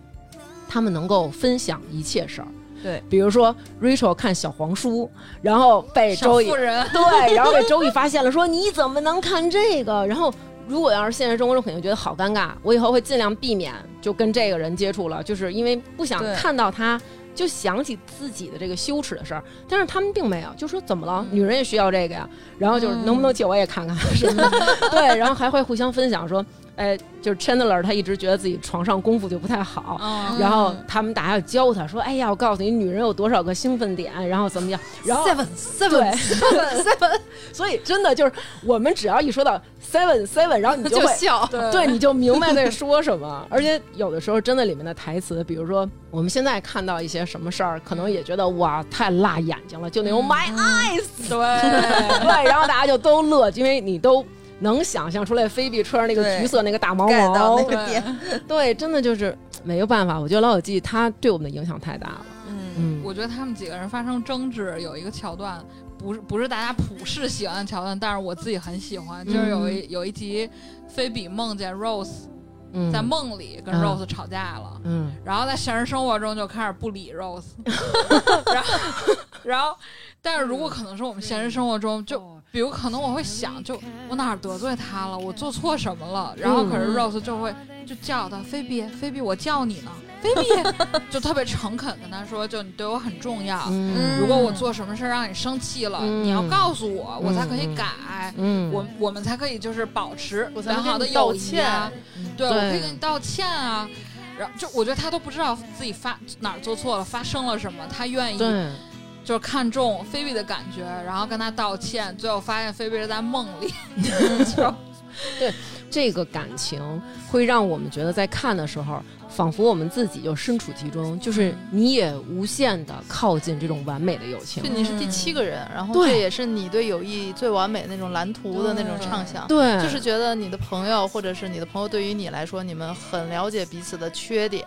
他们能够分享一切事儿。对，比如说 Rachel 看小黄书，然后被周易，对，然后被周易发现了，说你怎么能看这个？然后如果要是现实生活中，肯定觉得好尴尬。我以后会尽量避免就跟这个人接触了，就是因为不想看到他。就想起自己的这个羞耻的事儿，但是他们并没有，就说怎么了？女人也需要这个呀。然后就是嗯能不能借我也看看什么的，*laughs* 对，然后还会互相分享说，哎，就是 Chandler 他一直觉得自己床上功夫就不太好，嗯，然后他们大家要教他说，哎呀，我告诉你，女人有多少个兴奋点，然后怎么样，然后 seven *laughs* seven seven *laughs* seven，所以真的就是我们只要一说到 seven seven，然后你就 *laughs* 会。就笑。对对，你就明白在说什么，而且有的时候真的里面的台词，比如说我们现在看到一些什么事儿，可能也觉得哇太辣眼睛了，就那种 my eyes，对对，然后大家就都乐，因为你都能想象出来菲比穿上那个橘色那个大毛毛。那，个点，对，真的就是没有办法，我觉得《老友记》它对我们的影响太大了，嗯，嗯，我觉得他们几个人发生争执有一个桥段，不是不是大家普世喜欢的桥段，但是我自己很喜欢，就是有一有一集，菲比梦见 Rose 嗯。在梦里跟嗯。Rose 吵架了，嗯。然后在现实生活中就开始不理 Rose，然后 *laughs* 然后，*laughs* 但是如果可能是我们现实生活中就。比如可能我会想，就我哪儿得罪他了，我做错什么了？然后可是嗯 Rose 就会就叫他菲比，菲比，我叫你呢，菲比，*laughs* 就特别诚恳跟他说，就你对我很重要，嗯如果我做什么事儿让你生气了，嗯你要告诉我，我才可以改。嗯，我我们才可以就是保持良好的友谊啊，对，我可以跟你道歉啊。然后就我觉得他都不知道自己发哪儿做错了，发生了什么，他愿意对。就是看中菲比的感觉，然后跟他道歉，最后发现菲比是在梦里，*laughs* *laughs* 就这个感情会让我们觉得在看的时候，仿佛我们自己就身处其中，就是你也无限的靠近这种完美的友情就。你是第七个人，然后对这也是你对友谊最完美的那种蓝图的那种畅想。对，就是觉得你的朋友，或者是你的朋友，对于你来说，你们很了解彼此的缺点、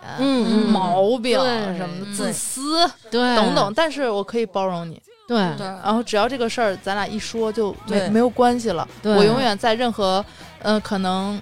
毛病什么的、自私对等等，但是我可以包容你。对对，然后只要这个事儿咱俩一说就没没有关系了。我永远在任何呃可能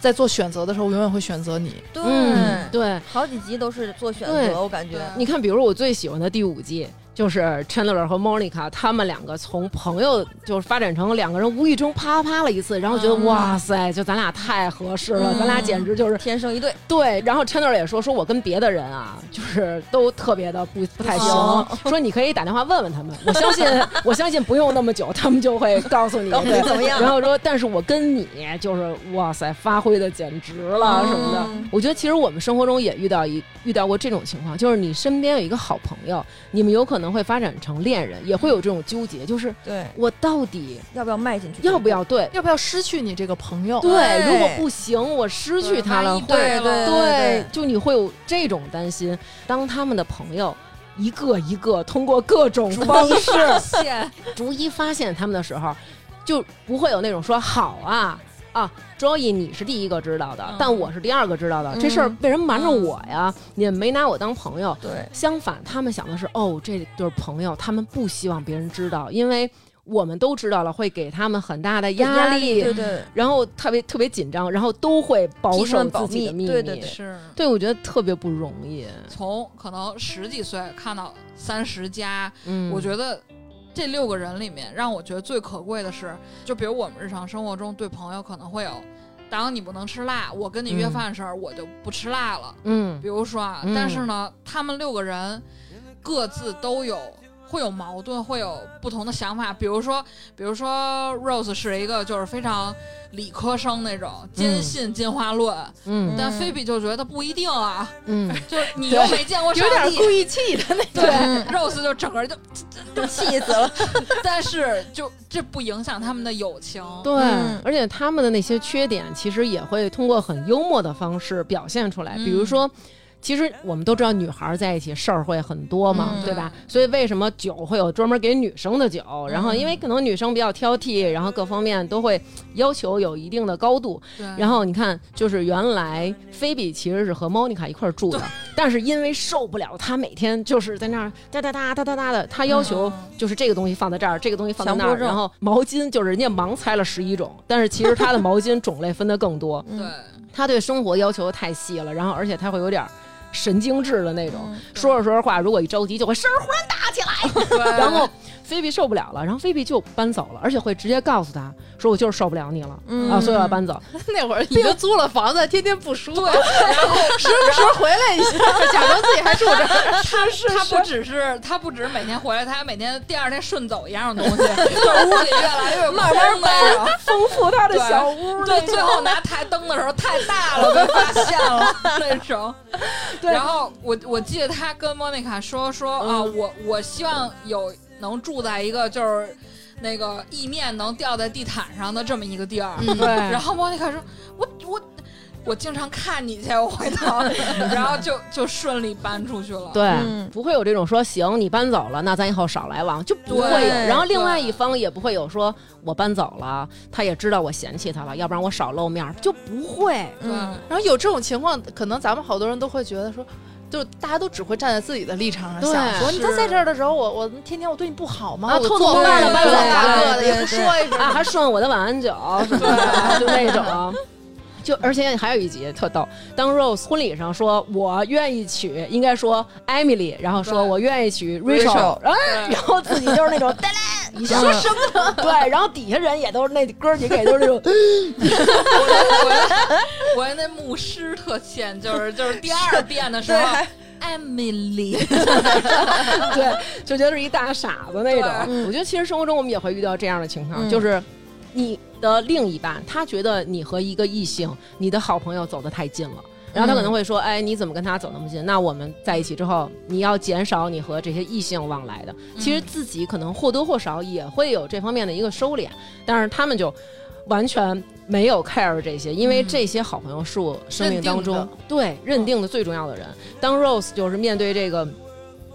在做选择的时候，我永远会选择你。对嗯对。好几集都是做选择，我感觉你看，比如我最喜欢的第五季，就是 Chandler 和 Monica 他们两个从朋友就是发展成两个人无意中啪啪啪了一次，然后觉得、嗯。哇塞，就咱俩太合适了，嗯。咱俩简直就是天生一对，对。然后 Chandler 也说，说我跟别的人啊，就是都特别的不不太行，哦。说你可以打电话问问他们，*laughs* 我相信我相信不用那么久，他们就会告诉你怎么样。然后说，但是我跟你就是哇塞，发挥的简直了什么的。嗯我觉得其实我们生活中也遇到一遇到过这种情况，就是你身边有一个好朋友，你们有可能会发展成恋人，也会有这种纠结，就是对，我到底要不要迈进去？要不要对？要不要失去你这个朋友？对，对如果不行，我失去他了，对了对就你会有这种担心。当他们的朋友一个一个通过各种方式 *laughs* 逐一发现他们的时候，就不会有那种说好啊啊，Joey 你是第一个知道的，嗯但我是第二个知道的，这事儿为什么瞒着我呀？你们没拿我当朋友。对，相反，他们想的是，哦，这对朋友，他们不希望别人知道，因为我们都知道了，会给他们很大的压力，对对，然后特别特别紧张，然后都会保守自己的秘密。对对对是对我觉得特别不容易。从可能十几岁看到三十加，嗯，我觉得这六个人里面，让我觉得最可贵的是，就比如我们日常生活中对朋友可能会有，当你不能吃辣，我跟你约嗯饭的时候，我就不吃辣了。嗯比如说啊，嗯但是呢，他们六个人各自都有。会有矛盾，会有不同的想法。比如说，比如说，Rose 是一个就是非常理科生那种，坚信进化论，嗯但菲比就觉得不一定啊，嗯，*laughs* 就是你又没见过上有点，故意气的那种对、嗯 Rose 就整个就 *laughs* 就气死了。但是就这不影响他们的友情。对，嗯而且他们的那些缺点，其实也会通过很幽默的方式表现出来。嗯比如说，其实我们都知道，女孩儿在一起事儿会很多嘛，嗯对吧？所以为什么酒会有专门给女生的酒？然后因为可能女生比较挑剔，然后各方面都会要求有一定的高度。对，然后你看，就是原来菲比其实是和 Monica 一块儿住的，但是因为受不了她每天就是在那儿哒哒哒哒哒哒的，她要求嗯就是这个东西放在这儿，这个东西放在那儿，然后毛巾就是人家盲猜了十一种，但是其实她的毛巾种类分的更多。*laughs* 对，她对生活要求太细了，然后而且她会有点儿神经质的那种，嗯说着说着话，如果一着急就会声儿忽然大起来，*laughs* 然后菲比受不了了，然后菲比就搬走了，而且会直接告诉他说我就是受不了你了。嗯啊，所以我要搬走。*laughs* 那会儿已经租了房子，天天不舒服，时不时回来一下，*laughs* 假装自己还住这儿。他是他不只是他不只是每天回来，他还每天第二天顺走一样东西，*laughs* 就屋里越来越慢慢那种。丰富他的小屋，对，最后拿台灯的时候太大了，被发现了那种。对然后我我记得他跟莫妮卡说说啊，嗯我我希望有能住在一个就是那个意面能掉在地毯上的这么一个地儿。对，然后莫妮卡说，我我。我经常看你去，我回头，*laughs* 然后就就顺利搬出去了。对，嗯不会有这种说行你搬走了，那咱以后少来往，就不会有。然后另外一方也不会有说我搬走了，他也知道我嫌弃他了，要不然我少露面儿，就不会。对嗯然后有这种情况，可能咱们好多人都会觉得说。就大家都只会站在自己的立场上想，说你是他在这儿的时候，我我天天我对你不好吗？啊我做偷偷搬了搬走大了也不说一声，啊，还顺我的晚安酒 *laughs* 就那种。就而且还有一集特逗，当 Rose 婚礼上说我愿意娶，应该说 Emily，然后说我愿意娶 Rachel 然后自己就是那种 *laughs* 一下，说什么？对，然后底下人也都是那哥几个也都是那种，我我那牧师特欠，就是就是第二遍的时候，Emily，*laughs* 对，就觉得是一大傻子那种。对我觉得其实生活中我们也会遇到这样的情况，嗯就是你的另一半他觉得你和一个异性，你的好朋友走得太近了。然后他可能会说：“哎，你怎么跟他走那么近？那我们在一起之后，你要减少你和这些异性往来的。其实自己可能或多或少也会有这方面的一个收敛，但是他们就完全没有 care 这些，因为嗯这些好朋友是我生命当中认对认定的最重要的人。当 Rose 就是面对这个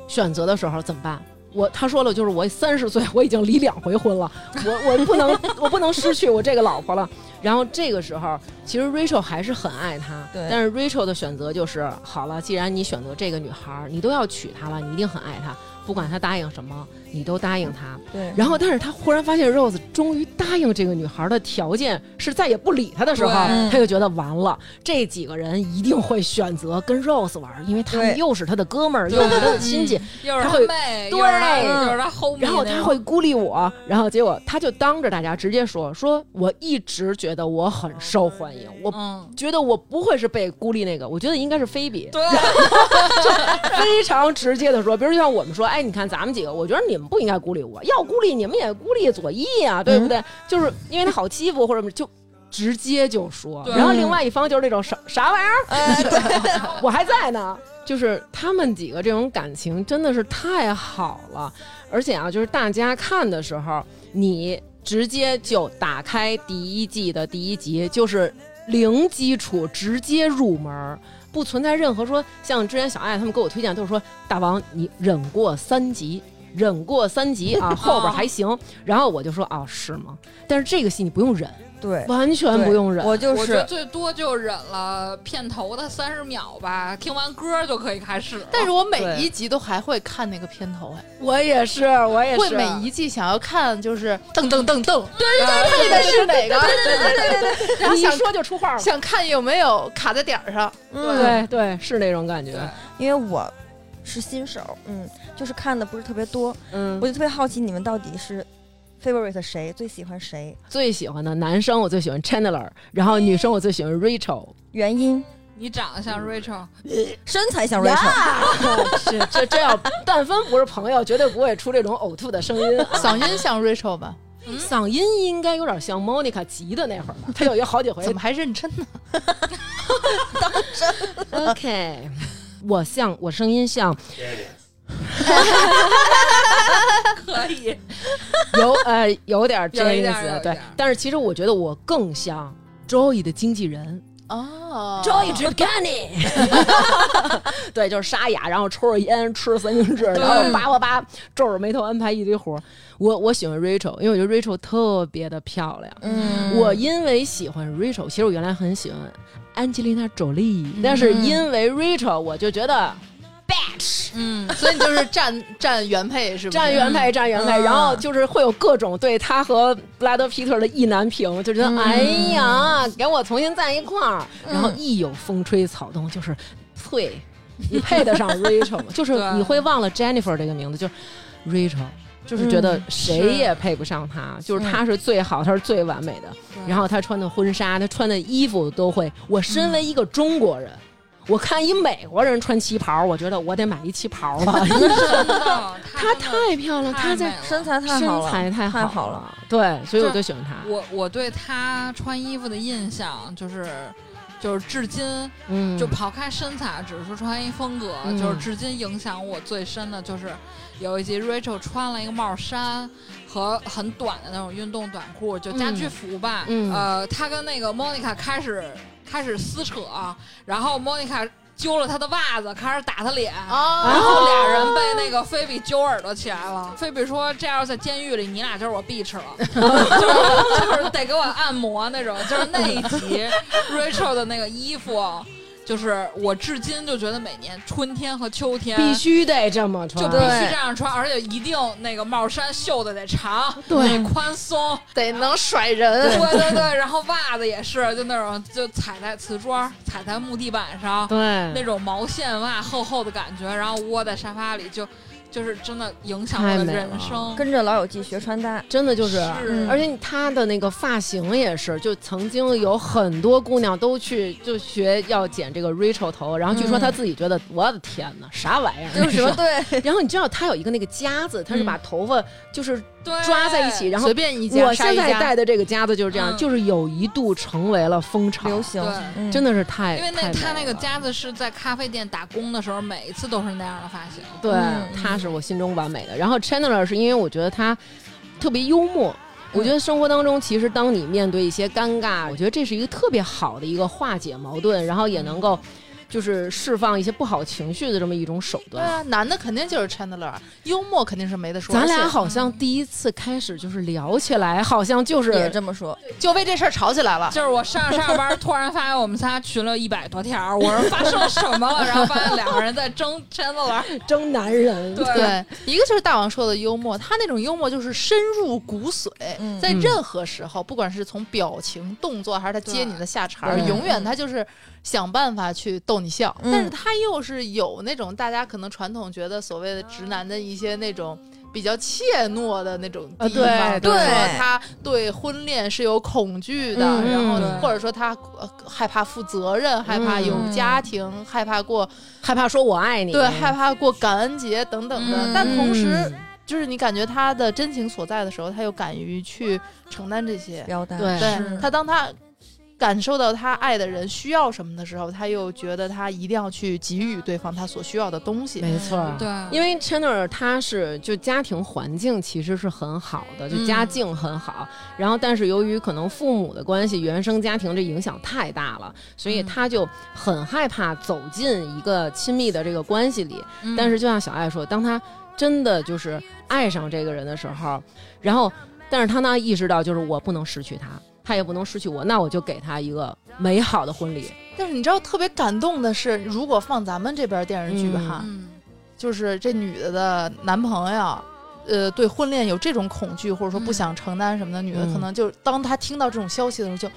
选择的时候怎么办？我他说了，就是我三十岁，我已经离两回婚了，我我不能我不能失去我这个老婆了。然后这个时候，其实 Rachel 还是很爱他，对但是 Rachel 的选择就是，好了，既然你选择这个女孩儿，你都要娶她了，你一定很爱她，不管她答应什么，你都答应他。对，然后，但是他忽然发现 Rose 终于答应这个女孩的条件是再也不理他的时候，他就觉得完了，这几个人一定会选择跟 Rose 玩，因为他们又是他的哥们儿，又是他的亲戚，*laughs* 又是他妹，对又是他又是他 homie，然后他会孤立我，然后结果他就当着大家直接说：“说我一直觉得我很受欢迎，我嗯，觉得我不会是被孤立那个，我觉得应该是菲比。”对，*laughs* 非常直接的说，比如就像我们说，哎，你看咱们几个，我觉得你们不应该孤立我，要孤立你们也孤立左翼啊、对不对？就是因为他好欺负或者就。直接就说，然后另外一方就是那种啥啥玩意儿，*laughs* 我还在呢。就是他们几个这种感情真的是太好了，而且啊，就是大家看的时候，你直接就打开第一季的第一集，就是零基础直接入门，不存在任何说像之前小爱他们给我推荐都是说大王你忍过三集。忍过三集啊，*laughs* 后边还行。然后我就说哦，是吗？但是这个戏你不用忍，对，完全不用忍。我就我觉得是最多就忍了片头的三十秒吧，听完歌就可以开始了。但是我每一集都还会看那个片头，哎，我也是，我也是会。每一季想要看，就是噔噔噔噔，对对对，看里面是哪个，对对对对对对，然后想你一说就出画了。想看有没有卡在点儿上，嗯，对对，是那种感觉。因为我是新手，嗯，就是看的不是特别多，嗯我，就特别好奇你们到底是 favorite 谁，最喜欢谁，最喜欢的男生我最喜欢 Chandler，然后女生我最喜欢 Rachel。原因，你长得像 Rachel，*laughs* 身材像 Rachel，*laughs* 是这这要但凡不是朋友，绝对不会出这种呕吐的声音、啊。嗓音像 Rachel 吧？嗓音应该有点像 Monica 急的那会儿，吧？他有一个好几回怎么还认真呢？当真 OK，我像我声音像可以，有呃有点有一点 James 对。但是其实我觉得我更像 Joey 的经纪人。哦。Joy to Gunny，对，就是沙哑，然后抽着烟，吃着三明治，然后叭叭叭皱着眉头安排一堆活儿。我我喜欢 Rachel，因为我觉得 Rachel 特别的漂亮。嗯。我因为喜欢 Rachel，其实我原来很喜欢安吉丽娜·周丽，但是因为 Rachel，我就觉得 bitch。嗯，所以你就是站站原配是不是？站原配，站原配，嗯然后就是会有各种对他和布拉德皮特的意难平，就觉得、嗯哎呀，给我重新在一块儿，然后一有风吹草动，就是呸，你配得上 *laughs* Rachel 吗？*laughs* 就是你会忘了 Jennifer 这个名字，就是 Rachel。就是觉得嗯谁也配不上她，就是她是最好，她是最完美的。然后她穿的婚纱，她穿的衣服都会。我身为一个中国人，我看一美国人穿旗袍，我觉得我得买一旗袍了。真的，*laughs* 她太漂亮，她在太美了身材太好了，身材太太好了。。对，所以我就就喜欢她。我我对他穿衣服的印象就是，就是至今嗯，就抛开身材，只是说穿衣风格，嗯就是至今影响我最深的就是有一集 Rachel 穿了一个帽衫和很短的那种运动短裤，就家居服吧。嗯呃，他跟那个 Monica 开始开始撕扯，然后 Monica 揪了他的袜子，开始打他脸。哦然后俩人被那个菲比揪耳朵起来了。菲比说：“这要是在监狱里，你俩就是我 bitch 了，*laughs* 就是就是得给我按摩那种。”就是那一集 Rachel 的那个衣服，就是我至今就觉得每年春天和秋天必须得这么穿。就必须这样穿，而且一定那个帽衫袖子得长，对得宽松，得能甩人。对对对，然后袜子也是，就那种就踩在瓷砖、踩在木地板上，对那种毛线袜厚厚的感觉，然后窝在沙发里，就就是真的影响了人生。跟着老友记学穿搭，真的就是，是。而且他的那个发型也是，就曾经有很多姑娘都去就学要剪这个 Rachel 头，然后据说嗯他自己觉得，我的天哪，啥玩意儿？就是说对，然后你知道他有一个那个夹子，他是把头发就是对，抓在一起，然后随便一家我现在戴的这个夹子就是这样，嗯。就是有一度成为了风潮，流行真的是太因为那他那个夹子是在咖啡店打工的时候，每一次都是那样的发型。对，嗯他是我心中完美的。然后 Chandler 是因为我觉得他特别幽默。我觉得生活当中，其实当你面对一些尴尬，我觉得这是一个特别好的一个化解矛盾，然后也能够就是释放一些不好情绪的这么一种手段。对啊，男的肯定就是 Chandler，幽默肯定是没得说。咱俩好像第一次开始就是聊起来，好像就是也这么说，就为这事儿吵起来了。就是我上着上着班，突然发现我们仨群了一百多条，我说发生了什么了？然后发现两个人在争 Chandler。争男人。对对，一个就是大王说的幽默，他那种幽默就是深入骨髓，嗯在任何时候，不管是从表情、动作，还是他接你的下茬永远他就是想办法去逗你笑。嗯但是他又是有那种大家可能传统觉得所谓的直男的一些那种。比较怯懦的那种地方，啊对对他对婚恋是有恐惧的，嗯然后对或者说他、呃害怕负责任，害怕有嗯家庭，害怕过害怕说我爱你，对，害怕过感恩节等等的。嗯但同时，就是你感觉他的真情所在的时候，他又敢于去承担这些。对他，当他感受到他爱的人需要什么的时候，他又觉得他一定要去给予对方他所需要的东西。没错儿。对，因为 Chandler 他是就家庭环境其实是很好的，就家境很好，然后但是由于可能父母的关系，原生家庭这影响太大了，所以他就很害怕走进一个亲密的这个关系里。嗯但是就像小爱说，当他真的就是爱上这个人的时候，然后但是他呢意识到就是我不能失去他，他也不能失去我，那我就给他一个美好的婚礼。但是你知道特别感动的是，如果放咱们这边电视剧嗯哈，嗯，就是这女的的男朋友。呃，对婚恋有这种恐惧，或者说不嗯想承担什么的，女的嗯可能就当她听到这种消息的时候就，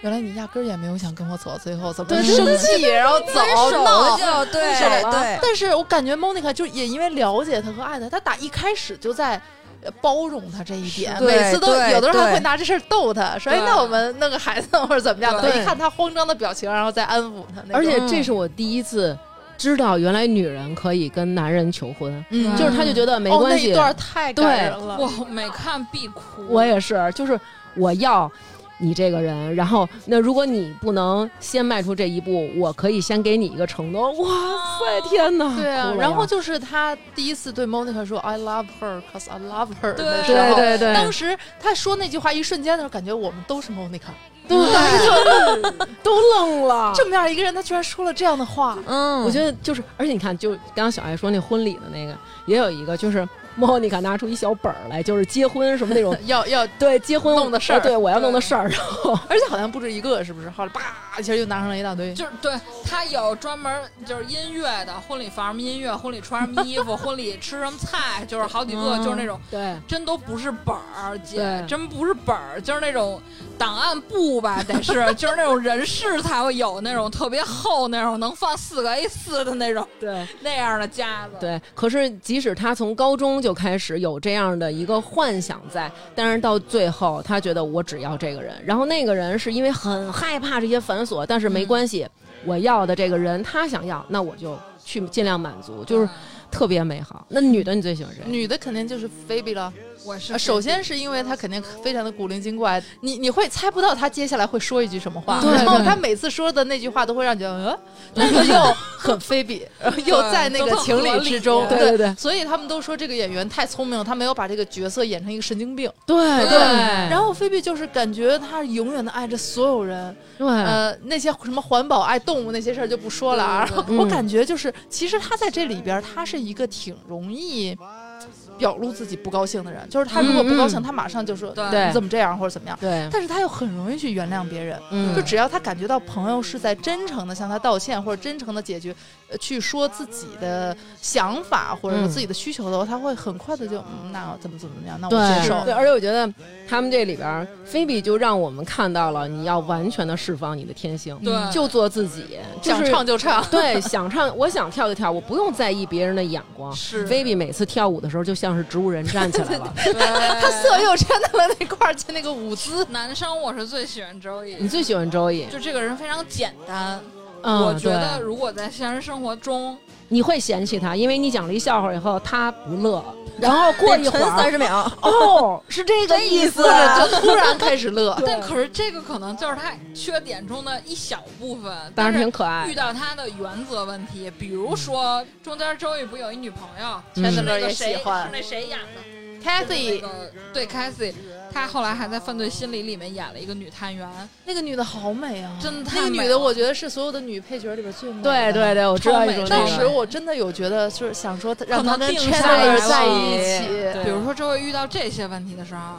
原来你压根儿也没有想跟我走，最后怎么生气，然后走分手闹了，就对分手了对，但是我感觉 Monica 就也因为了解他和爱他，他打一开始就在。呃包容他这一点，每次都有的时候还会拿这事儿逗他，说：“哎，那我们弄个孩子 *laughs* 或者怎么样的？”对一看他慌张的表情，然后再安抚他那种。而且这是我第一次知道，原来女人可以跟男人求婚，嗯，就是他就觉得没哦关系。那一段太感人了。我每看必哭。我也是，就是我要你这个人，然后那如果你不能先迈出这一步，我可以先给你一个承诺。哇塞，天哪！对啊然后就是他第一次对 Monica 说 “I love her, cause I love her” 对的时候，对对对，当时他说那句话一瞬间的时候，感觉我们都是 Monica，对，*laughs* 都愣了。这么样一个人，他居然说了这样的话，嗯，我觉得就是，而且你看，就刚刚小爱说那婚礼的那个，也有一个就是莫妮卡拿出一小本儿来，就是结婚什么那种要 *laughs* 要，对结婚弄的事儿呃对我要弄的事儿，然后而且好像不止一个，是不是？后来叭，一下又拿上了一大堆。就是对他有专门就是音乐的，婚礼放什么音乐，婚礼穿什么衣服，婚礼吃什么菜，就是好几个，嗯就是那种对真都不是本儿，姐对，真不是本儿，就是那种档案簿吧，得是就是那种人事才会有那种特别厚那种能放四个 A 四的那种对那样的夹子。对。可是即使他从高中就开始有这样的一个幻想在，但是到最后他觉得我只要这个人，然后那个人是因为很害怕这些繁琐，但是没关系，我要的这个人他想要，那我就去尽量满足，就是特别美好。那女的你最喜欢谁？女的肯定就是菲比了。我是呃首先是因为他肯定非常的古灵精怪，你你会猜不到他接下来会说一句什么话，对然后对她每次说的那句话都会让你觉得，呃，但是又很菲比，然后又在那个情理之中，对对对所以他们都说这个演员太聪明了，他没有把这个角色演成一个神经病。对对然后菲比就是感觉他永远的爱着所有人，对呃，那些什么环保、爱动物那些事儿就不说了啊。我感觉就是，其实他在这里边，他是一个挺容易表露自己不高兴的人。就是他如果不高兴，他马上就说你怎么这样或者怎么样。对，但是他又很容易去原谅别人，嗯就只要他感觉到朋友是在真诚的向他道歉，或者真诚的解决，呃，去说自己的想法或者说嗯自己的需求的话，他会很快的就，嗯，那怎么怎么怎么样，那我对接受。对，而且我觉得他们这里边儿，菲比就让我们看到了你要完全的释放你的天性，对就做自己，就是想唱就唱，对，想唱，我想跳就跳，我不用在意别人的眼光。是菲比每次跳舞的时候，就像是植物人 *laughs* 站起来了。他他色诱真的了那块儿，就那个舞姿，男生我是最喜欢周你，最喜欢周易？就这个人非常简单。嗯，我觉得如果在现实生活中，你会嫌弃他，因为你讲了一笑话以后，他不乐，*laughs* 然后过一会儿三，十秒，哦，是这个意思。就突然开始乐。*laughs* 但可是这个可能就是他缺点中的一小部分，但是是挺可爱遇。到他的原则问题，比如说中间周易不有一女朋友，嗯是 Chandler 也那个谁喜欢是那谁演的？那 Kathy 对 Cassie，她后来还在《犯罪心理》里面演了一个女探员，那个女的好美啊！真的太那个女的，我觉得是所有的女配角里边最美的。对对对，我知道当时我真的有觉得，就是想说让她跟可能定 Chandler 在一起。比如说周围遇到这些问题的时候，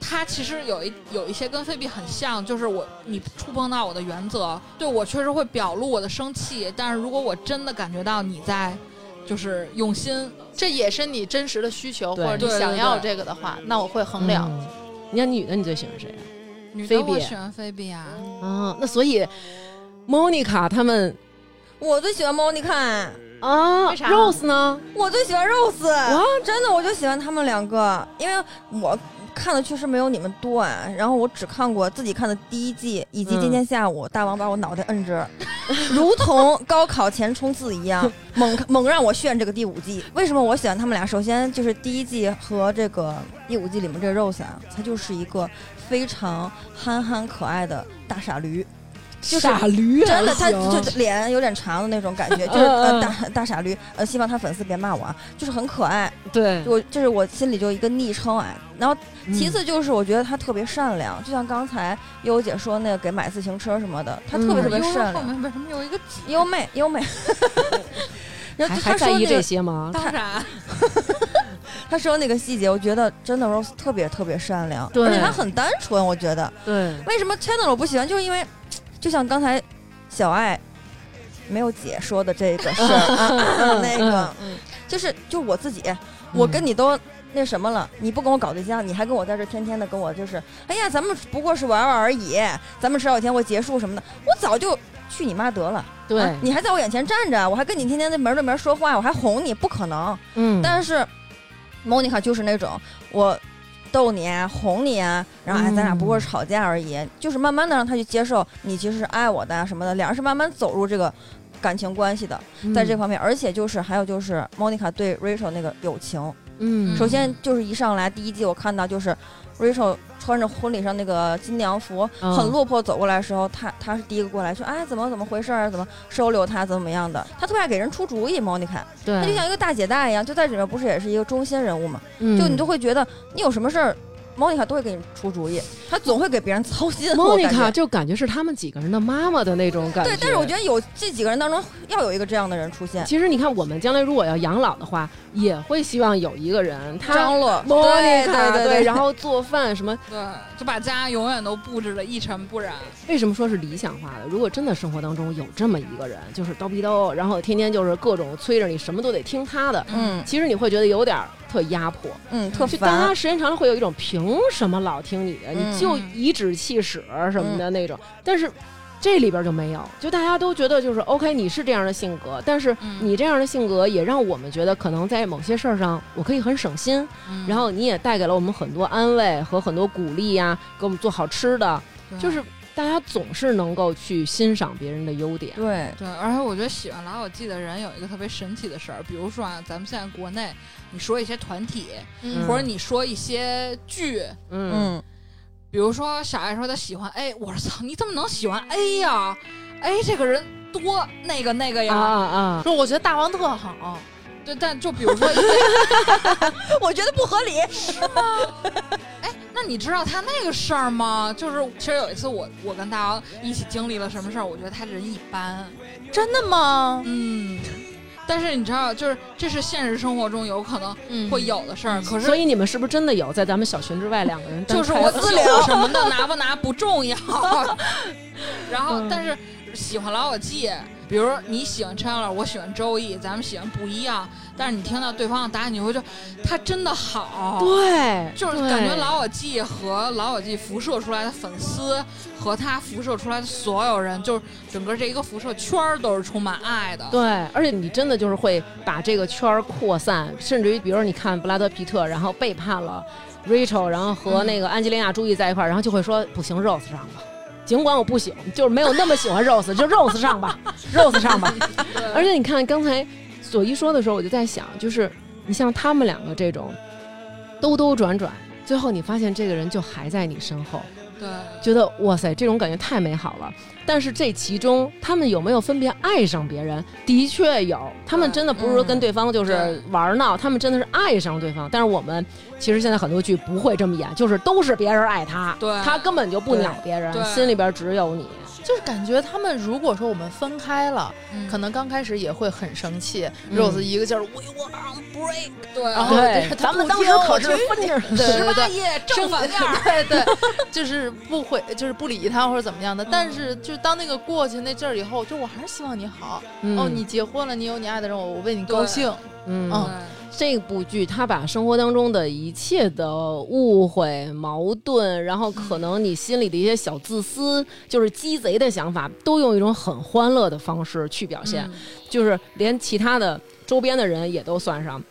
她其实有一有一些跟菲比很像，就是我你触碰到我的原则，对我确实会表露我的生气，但是如果我真的感觉到你在就是用心，这也是你真实的需求，或者你想要这个的话，那我会衡量。嗯。你看女的，你最喜欢谁啊？女菲比的我喜欢菲比啊，啊，那所以 Monica 他们我最喜欢 Monica，啊为啥，Rose 呢？我最喜欢 Rose，哇。真的我就喜欢他们两个，因为我看的确实没有你们多啊，然后我只看过自己看的第一季，以及今天下午大王把我脑袋摁着，*laughs* 如同高考前冲刺一样，*laughs* 猛猛让我炫这个第五季。为什么我喜欢他们俩？首先就是第一季和这个第五季里面这个 Rose 啊，他就是一个非常憨憨可爱的大傻驴。就是傻驴真的，他就脸有点长的那种感觉，就是呃大大傻驴，呃，希望他粉丝别骂我啊，就是很可爱，对，我就是我心里就一个昵称哎。然后其嗯次就是我觉得他特别善良，就像刚才悠悠姐说那个给买自行车什么的，他特别嗯特别善良，面为什么有一个姐？优妹优妹。*laughs* 然后还他还在意这些吗？当然，*laughs* 他说那个细节，我觉得真的 Rose 特别特别善良，对而且他很单纯，我觉得。对，为什么 Channel 我不喜欢？就是因为，就像刚才小爱没有姐说的这个事儿啊，那个嗯就是就我自己，我跟你都那什么了，你不跟我搞对象，你还跟我在这天天的跟我就是，哎呀，咱们不过是玩玩而已，咱们迟早有一天会结束什么的，我早就去你妈得了。对啊，你还在我眼前站着，我还跟你天天在门对门说话，我还哄你，不可能。嗯，但是莫妮卡就是那种我逗你啊，哄你啊，然后哎，咱俩不过是吵架而已，就是慢慢的让他去接受你其实是爱我的啊什么的，两人是慢慢走入这个感情关系的，在这方面，而且就是还有就是莫妮卡对 Rachel 那个友情，嗯，首先就是一上来第一季我看到就是 Rachel 穿着婚礼上那个新娘服，嗯很落魄走过来的时候，他他是第一个过来说，哎，怎么怎么回事儿，怎么收留他，怎么怎么样的，他特别爱给人出主意，莫妮卡，对，他就像一个大姐大一样，就在里面不是也是一个中心人物嘛，嗯就你都会觉得你有什么事儿。莫妮卡都会给你出主意，她总会给别人操心。Monica 就感觉是他们几个人的妈妈的那种感觉。对，但是我觉得有这几个人当中要有一个这样的人出现。其实你看，我们将来如果要养老的话，也会希望有一个人，他张罗，对对对，然后做饭什么。对，就把家永远都布置的一尘不染。为什么说是理想化的？如果真的生活当中有这么一个人，就是叨逼叨，然后天天就是各种催着你，什么都得听他的，嗯其实你会觉得有点儿特压迫。嗯，特就当他。时间长了会有一种凭什么老听你的，嗯你就颐指气使什么的那种。但是这里边就没有，就大家都觉得就是 OK，你是这样的性格，但是嗯。你这样的性格也让我们觉得可能在某些事儿上我可以很省心，嗯。然后你也带给了我们很多安慰和很多鼓励呀、给我们做好吃的，就是大家总是能够去欣赏别人的优点。对，对，而且我觉得喜欢老友记的人有一个特别神奇的事儿，比如说啊，咱们现在国内，你说一些团体，嗯。或者你说一些剧，嗯。嗯，比如说小爱说她喜欢 A，我说操，你怎么能喜欢 A 呀？A 这个人多那个那个啊呀，啊啊！说我觉得大王特好，对，但就比如说，*laughs* 我觉得不合理是 *laughs* 吗？哎。那你知道他那个事儿吗？就是其实有一次我我跟大王一起经历了什么事儿，我觉得他人一般，真的吗？嗯。但是你知道，就是这是现实生活中有可能会有的事儿，可是所以你们是不是真的有在咱们小群之外两个人就是我私聊什么的 *laughs* 拿不拿不重要。*laughs* 然后嗯，但是喜欢老友记，比如你喜欢 Chandler，我喜欢周易，咱们喜欢不一样。但是你听到对方的答案，你会觉得他真的好。对，就是感觉老友记和老友记辐射出来的粉丝和他辐射出来的所有人，就是整个这一个辐射圈儿都是充满爱的。对，而且你真的就是会把这个圈儿扩散，甚至于比如说你看布拉德皮特，然后背叛了 Rachel，然后和那个安吉丽娜朱莉在一块儿，然后就会说不行，Rose 上吧。尽管我不喜欢，就是没有那么喜欢 Rose，就 Rose 上吧，Rose *laughs* 上吧。而且你看刚才索一说的时候，我就在想，就是你像他们两个这种兜兜转转，最后你发现这个人就还在你身后，对觉得哇塞，这种感觉太美好了。但是这其中，他们有没有分别爱上别人？的确有，他们真的不是说跟对方就是玩闹，他们真的是爱上对方。但是我们其实现在很多剧不会这么演，就是都是别人爱他，对他根本就不鸟别人，心里边只有你。就是感觉他们如果说我们分开了，嗯可能刚开始也会很生气。嗯 Rose 一个劲儿 We want break，对，然后对这，咱们当时可是分着对十八对对。页正反面儿。*laughs* 对对，就是不回，就是不理他或者怎么样的。但是，就当那个过去那阵儿以后，就我还是希望你好。嗯哦，你结婚了，你有你爱的人，我我为你高兴。嗯嗯这部剧它把生活当中的一切的误会、矛盾，然后可能你心里的一些小自私，就是鸡贼的想法，都用一种很欢乐的方式去表现，嗯就是连其他的周边的人也都算上。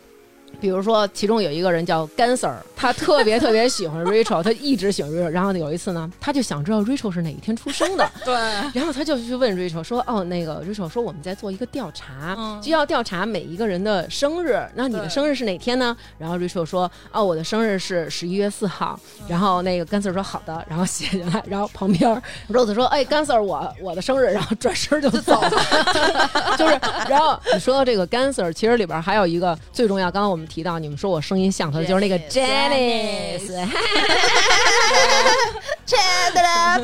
比如说，其中有一个人叫甘 Sir，他特别特别喜欢 Rachel，他一直喜欢 Rachel。然后有一次呢，他就想知道 Rachel 是哪一天出生的，*laughs* 对，然后他就去问 Rachel 说：“哦，那个 Rachel 说我们在做一个调查，嗯就要调查每一个人的生日。那你的生日是哪天呢？”然后 Rachel 说：“哦，我的生日是十一月四号。”然后那个甘 Sir 说：“好的。”然后写下来。*laughs* 然后旁边 Rose 说：“哎，甘 Sir，我我的生日。”然后转身就走了。*laughs* 就是，然后你说到这个甘 Sir，其实里边还有一个最重要。刚刚我们提到，你们说我声音像他的，就是那个 Janice。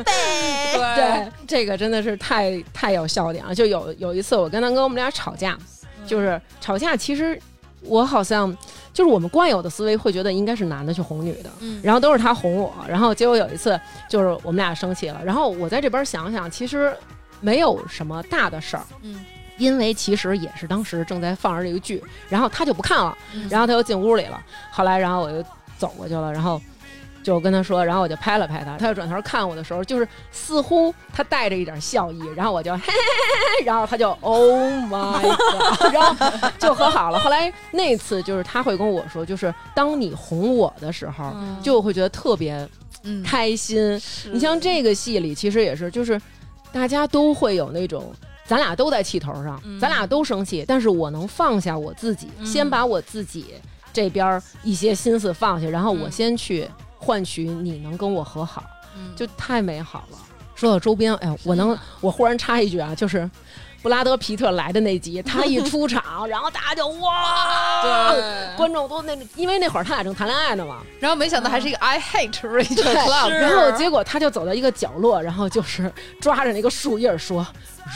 对 *laughs* 对，这个真的是太太有笑点了。就有有一次，我跟他跟我们俩吵架，就是吵架，其实我好像就是我们惯有的思维会觉得应该是男的去哄女的，嗯然后都是他哄我，然后结果有一次就是我们俩生气了，然后我在这边想想，其实没有什么大的事儿，嗯。因为其实也是当时正在放着这个剧，然后他就不看了，嗯然后他又进屋里了。后来，然后我就走过去了，然后就跟他说，然后我就拍了拍他，他又转头看我的时候，就是似乎他带着一点笑意，然后我就嘿嘿嘿嘿，然后他就 *laughs* Oh my God，然后就和好了。后来那次就是他会跟我说，就是当你哄我的时候，嗯就会觉得特别嗯，开心。你像这个戏里，其实也是，就是大家都会有那种。咱俩都在气头上，嗯咱俩都生气，但是我能放下我自己，嗯。先把我自己这边一些心思放下，然后我嗯。先去换取你能跟我和好，嗯。就太美好了。说到周边，哎呀，我能，我忽然插一句啊，就是布拉德皮特来的那集，他一 *laughs* 出场，然后大家就哇，观众都那，因为那会儿他俩正谈恋爱呢嘛，然后没想到还是一个 I hate Rachel 然后结果他就走到一个角落，然后就是抓着那个树叶说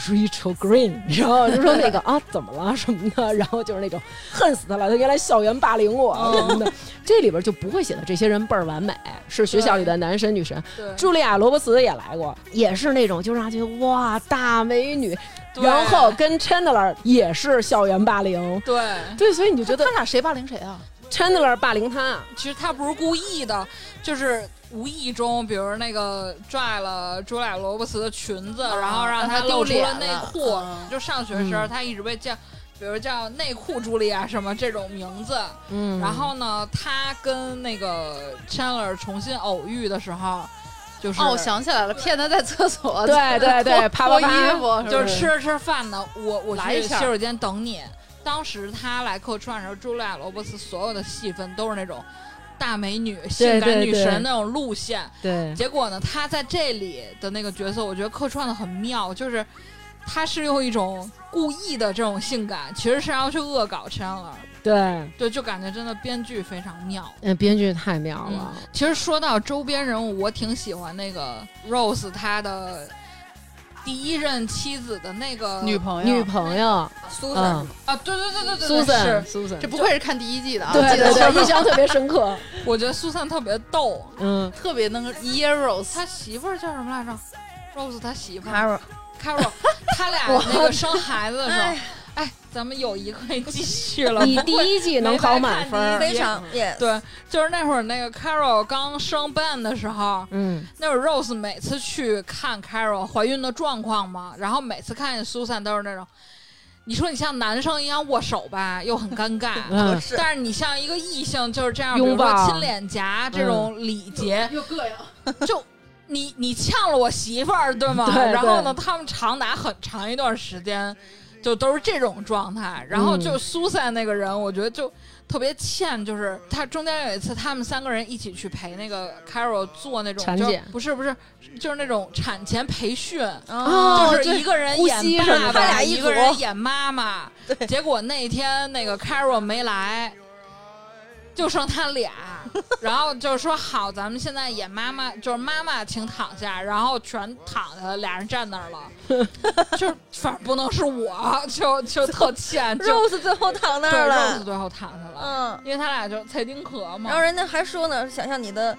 Rachel Green，然后 *laughs* 就说那个啊怎么了？什么的，然后就是那种恨死他了，他原来校园霸凌我什么的，这里边就不会写的这些人倍儿完美，是学校里的男神女神。对。茱莉亚·罗伯茨也来过，也是那种就让人觉得哇大美女，然后跟 Chandler 也是校园霸凌，对，对，所以你就觉得他俩谁霸凌谁啊？Chandler 霸凌他，其实他不是故意的，就是无意中，比如那个拽了朱莉亚·罗伯茨的裙子，然后让让她露出了内裤。嗯就上学时候，嗯他一直被叫，比如叫内裤朱莉亚什么这种名字。嗯然后呢，他跟那个 Chandler 重新偶遇的时候，就是哦，我想起来了，骗他在厕所，对对对啪脱啪啪衣服，就是吃着吃着饭呢，我我来一下去洗手间等你。当时他来客串的时候，朱莉亚·罗伯茨所有的戏份都是那种大美女、性感女神那种路线。对结果呢，他在这里的那个角色，我觉得客串的很妙，就是他是用一种故意的这种性感，其实是要去恶搞 Chandler。对，对，就感觉真的编剧非常妙。嗯，编剧太妙了，其实说到周边人物，我挺喜欢那个 Rose 她的第一任妻子的那个女朋友，女朋友，苏嗯。珊，啊，对对对对对对，，Susan 是，Susan，这不愧是看第一季的啊，对对对，印象特别深刻，*laughs* 我觉得苏珊特别逗。嗯，特别能 Eros，他媳妇儿叫什么来着？Rose 他媳妇儿。Carol，Carol，他俩 *laughs* 那个生孩子的时候，哎，咱们友谊可以继续了。你第一季能考满分儿，非常对，就是那会儿那个 Carol 刚生 Ben 的时候，嗯，那会儿 Rose 每次去看 Carol 怀孕的状况嘛，然后每次看见 Susan 都是那种，你说你像男生一样握手吧，又很尴尬。嗯。但是你像一个异性，就是这样，比拥如说抱亲脸颊这种礼节，又膈应，就你你呛了我媳妇儿，对吗？对。然后呢，他们长达很长一段时间，就都是这种状态。然后就苏珊那个人，我觉得就特别欠，就是他中间有一次，他们三个人一起去陪那个 Carol 做那种就产检不是不是，就是那种产前培训。哦就是一个人演爸爸，他俩一一个人演妈妈。*laughs* 结果那天那个 Carol 没来，就剩他俩，然后就说好，咱们现在演妈妈，就是妈妈请躺下，然后全躺下了，俩人站那儿了，*laughs* 就是反正不能是我，就就特欠，就 Rose 最后躺那对儿 Rose 了，最后躺下了，嗯，因为他俩就蔡丁壳嘛然后，人家还说呢，想象你的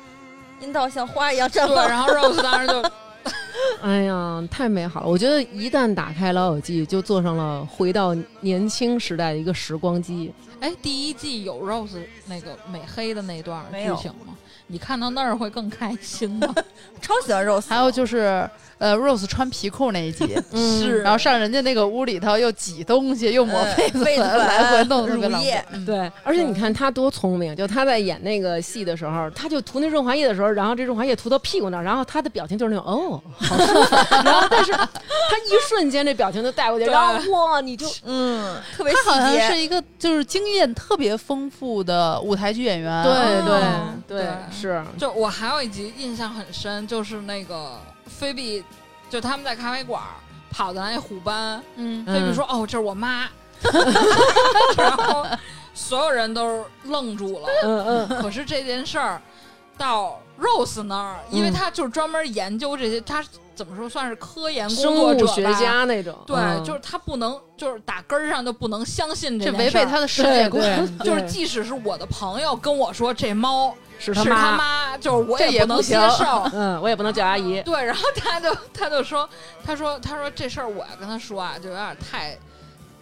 阴道像花一样绽对，放，然后 *laughs* Rose 当时就 *laughs* 哎呀，太美好了！我觉得一旦打开《老友记》，就坐上了回到年轻时代的一个时光机。哎，第一季有 Rose 那个美黑的那段剧情吗？你看到那儿会更开心吗？*laughs* 超喜欢 Rose，还有就是呃，Rose 穿皮裤那一集，*laughs* 嗯是然后上人家那个屋里头又挤东西，又抹嗯痱子 *laughs* 来回弄得特别浪费乳液。嗯对，而且你看他多聪明，就他在演那个戏的时候，他就涂那润滑液的时候，然后这润滑液涂到屁股那儿，然后他的表情就是那种哦，好舒服。然后但是他一瞬间这表情就带过去，然后哇，你就嗯，特别他好，像是一个就是经验特别丰富的舞台剧演员。对对对是，就我还有一集印象很深，就是那个菲比，就他们在咖啡馆儿跑的那虎斑，嗯，菲比说：“哦，这是我妈。*laughs* ”然后所有人都愣住了。嗯嗯可是这件事儿到 Rose 那儿，因为嗯他就是专门研究这些，他怎么说算是科研工生作者学。家那种，对，嗯就是他不能，就是打根儿上就不能相信这这件事儿违背他的世界观。就是即使是我的朋友跟我说这猫是是他妈，就是我也不能接受。嗯，我也不能叫阿姨。对，然后他就他就说，他说他说这事儿我要跟他说啊，就有点太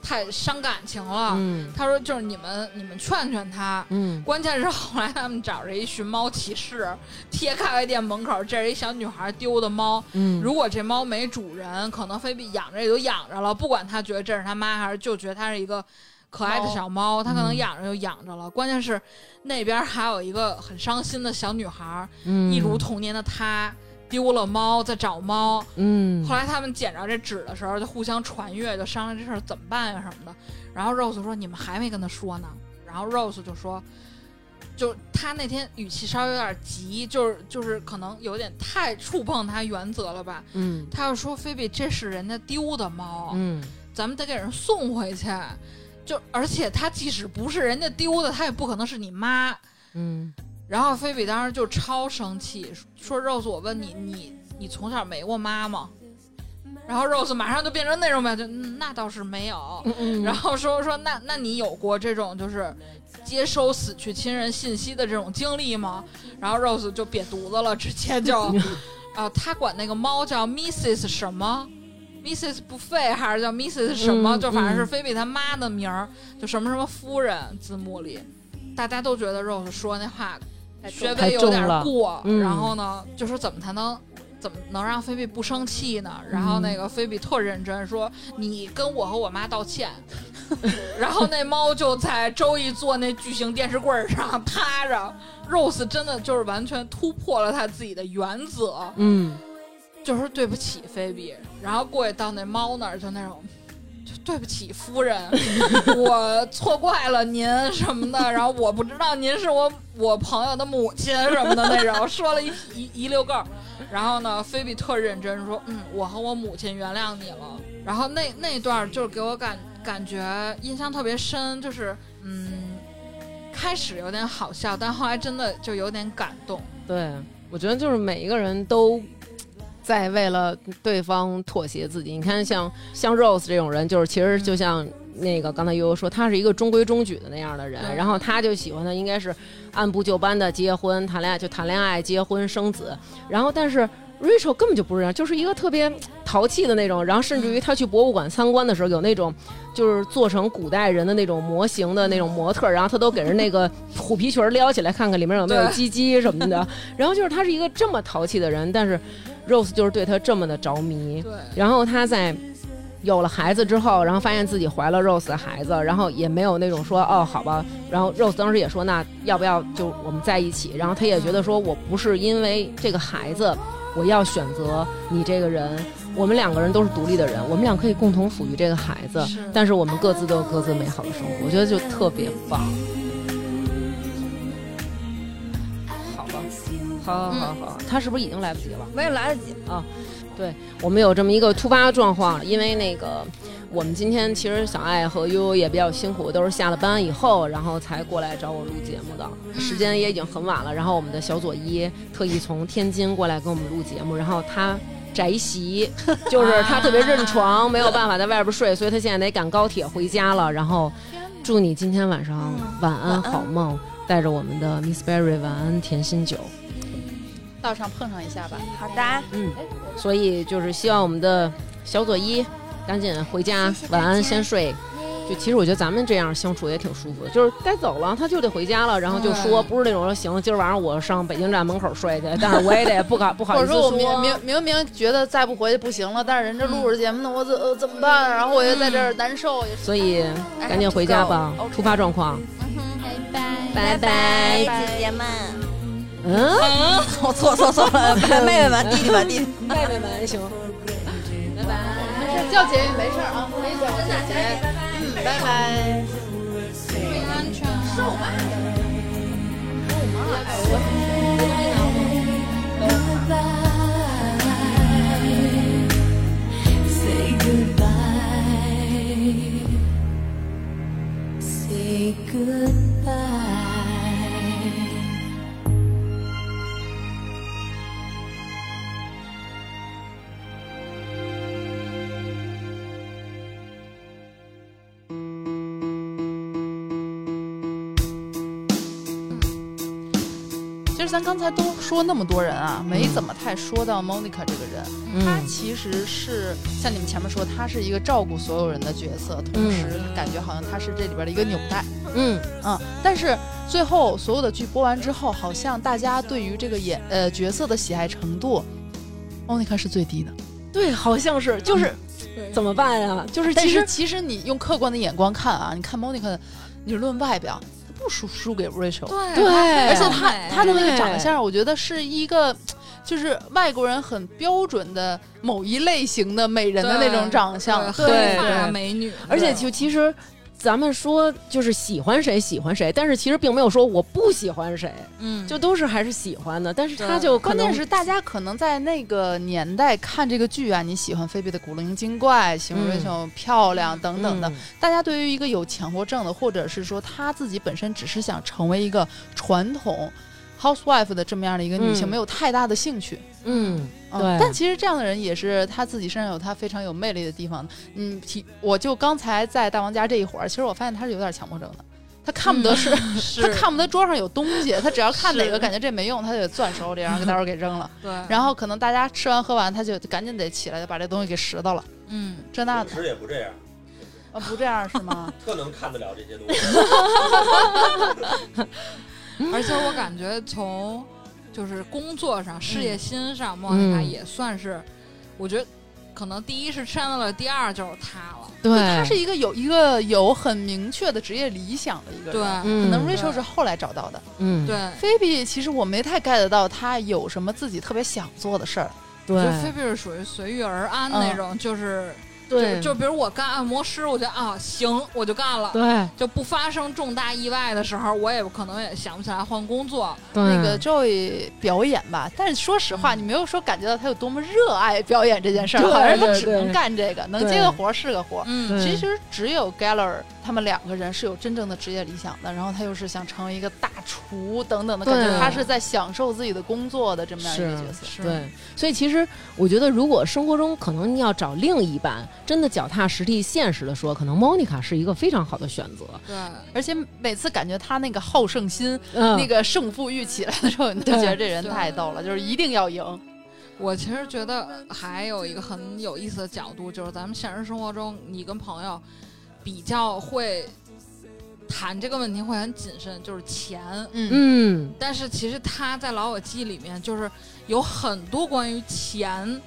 太伤感情了。嗯他说就是你们你们劝劝他。嗯关键是后来他们找着一寻猫启事，贴咖啡店门口，这是一小女孩丢的猫。嗯，如果这猫没主人，可能非比养着也就养着了，不管他觉得这是他妈，还是就觉得他是一个可爱的小猫，它可能嗯养着就养着了。关键是那边还有一个很伤心的小女孩，嗯一如童年的她丢了猫，在找猫。嗯，后来他们捡着这纸的时候，就互相传阅，就商量这事儿怎么办呀什么的。然后 Rose 说：“你们还没跟他说呢。”然后 Rose 就说：“就他那天语气稍微有点急，就是就是可能有点太触碰他原则了吧。嗯他就说：‘菲比，这是人家丢的猫，嗯咱们得给人送回去。就而且他即使不是人家丢的，他也不可能是你妈。嗯然后菲比当时就超生气，说：“Rose，我问你，你你从小没过妈吗？”然后 Rose 马上就变成那种表情，嗯，那倒是没有。嗯然后说说那那你有过这种就是接收死去亲人信息的这种经历吗？然后 Rose 就瘪犊子了，直接就 *laughs* 啊，他管那个猫叫 Mrs 什么，Mrs 不费还是叫 Mrs 什么，嗯就反正是嗯菲比他妈的名儿，就什么什么夫人字幕里，大家都觉得 Rose 说那话学太位有点过，嗯然后呢，就说怎么才能。怎么能让菲比不生气呢？然后那个菲比特认真说：“你跟我和我妈道歉。*laughs* ”然后那猫就在周易坐那巨型电视柜上趴着。Rose 真的就是完全突破了他自己的原则，嗯就说对不起菲比，然后过去到那猫那儿就那种。就对不起，夫人，*laughs* 我错怪了您什么的，然后我不知道您是我我朋友的母亲什么的那种，说了一一一溜够。然后呢，菲比特认真说：“嗯，我和我母亲原谅你了。”然后那那段就给我感感觉印象特别深，就是嗯，开始有点好笑，但后来真的就有点感动。对，我觉得就是每一个人都在为了对方妥协自己。你看像，像 Rose 这种人，就是其实就像那个刚才悠悠说，他是一个中规中矩的那样的人，然后他就喜欢的应该是按部就班的结婚、谈恋爱，就谈恋爱、结婚、生子。然后但是 Rachel 根本就不是这样，就是一个特别淘气的那种。然后甚至于他去博物馆参观的时候，有那种就是做成古代人的那种模型的那种模特，然后他都给人那个虎皮裙撩起来，看看里面有没有鸡鸡什么的。然后就是他是一个这么淘气的人，但是 Rose 就是对他这么的着迷。对，然后他在有了孩子之后，然后发现自己怀了 Rose 的孩子，然后也没有那种说哦好吧，然后 Rose 当时也说那要不要就我们在一起？然后他也觉得说我不是因为这个孩子我要选择你这个人，我们两个人都是独立的人，我们俩可以共同抚育这个孩子，是但是我们各自都有各自美好的生活，我觉得就特别棒。好好好好，他是不是已经来不及了？没有来得及啊。对。我们有这么一个突发状况，因为那个我们今天其实小爱和悠悠也比较辛苦，都是下了班以后，然后才过来找我录节目的，时间也已经很晚了。然后我们的小左一特意从天津过来跟我们录节目，然后他。宅席就是他特别认床，没有办法在外边睡，所以他现在得赶高铁回家了。然后祝你今天晚上晚安晚安好梦，带着我们的 Miss Berry 晚安甜心酒。道上碰上一下吧。好的，嗯，所以就是希望我们的小左一赶紧回家，谢谢晚安先睡。就其实我觉得咱们这样相处也挺舒服的，就是该走了他就得回家了，然后就说不是那种说行，今儿晚上我上北京站门口睡去，但是我也得不好不好意思或者说我明明明明觉得再不回去不行了，但是人这录着节目呢，我怎呃怎么办？然后我又在这儿难受，也所以赶紧回家吧突发状况，拜拜。姐姐们。嗯，错错错错了，妹妹们、弟弟们、弟弟。妹妹们行，拜拜。没事叫姐姐没事啊，没事叫姐姐。嗯，拜拜。安全。Say goodbye. Say goodbye. 咱刚才都说那么多人啊，没怎么太说到 Monica 这个人。她嗯其实是像你们前面说，她是一个照顾所有人的角色，同时感觉好像她是这里边的一个纽带。嗯，嗯，但是最后所有的剧播完之后，好像大家对于这个演呃角色的喜爱程度，Monica 是最低的。对，好像是，就是怎么办呀？就是但其实是其实你用客观的眼光看啊，你看 Monica，你论外表，她不输输给 Rachel。对对而且她她她的那个长相，我觉得是一个，就是外国人很标准的某一类型的美人的那种长相。对对黑发对美女，而且就其实。咱们说就是喜欢谁喜欢谁，但是其实并没有说我不喜欢谁，嗯，就都是还是喜欢的。但是他就关键是大家可能在那个年代看这个剧啊，你喜欢菲比的古灵精怪，喜欢嗯瑞秋漂亮等等的，嗯大家对于一个有强迫症的，或者是说她自己本身只是想成为一个传统 housewife 的这么样的一个女性，嗯没有太大的兴趣。嗯，嗯对但其实这样的人也是他自己身上有他非常有魅力的地方。嗯，提我就刚才在大王家这一会儿，其实我发现他是有点强迫症的。他看不得是，*laughs* 是他看不得桌上有东西，他只要看哪个感觉这没用，他就得攥手里，然后给待会儿给扔了。*laughs* 对，然后可能大家吃完喝完，他就赶紧得起来就把这东西给拾到了。嗯，这那的平时也不这样，啊，不这样是吗？*laughs* 特能看得了这些东西。而且我感觉从就是工作上、事业心上，莫妮卡嗯也算是，我觉得可能第一是 Chandler，第二就是他了。对，他是一个有一个有很明确的职业理想的一个对人。，对可能 Rachel 是后来找到的，嗯对，菲比其实我没太 get 到他有什么自己特别想做的事儿。就对菲比是属于随遇而安那种，就是对就就比如我干按摩师，我觉得啊行，我就干了。对就不发生重大意外的时候，我也可能也想不起来换工作。对那个 Joey 表演吧，但是说实话，嗯你没有说感觉到他有多么热爱表演这件事儿，好像他只能干这个，能接个活儿是个活儿。嗯其实只有 Geller 他们两个人是有真正的职业理想的，然后他又是想成为一个大厨等等的感觉，他是在享受自己的工作的这么样一个角色。对，所以其实我觉得，如果生活中可能你要找另一半，真的脚踏实地、现实的说，可能 Monica 是一个非常好的选择。对，而且每次感觉他那个好胜心、嗯，那个胜负欲起来的时候，你就觉得这人太逗了，就是一定要赢。我其实觉得还有一个很有意思的角度，就是咱们现实生活中，你跟朋友比较会谈这个问题会很谨慎，就是钱。嗯。嗯，但是其实他在《老友记》里面就是有很多关于钱，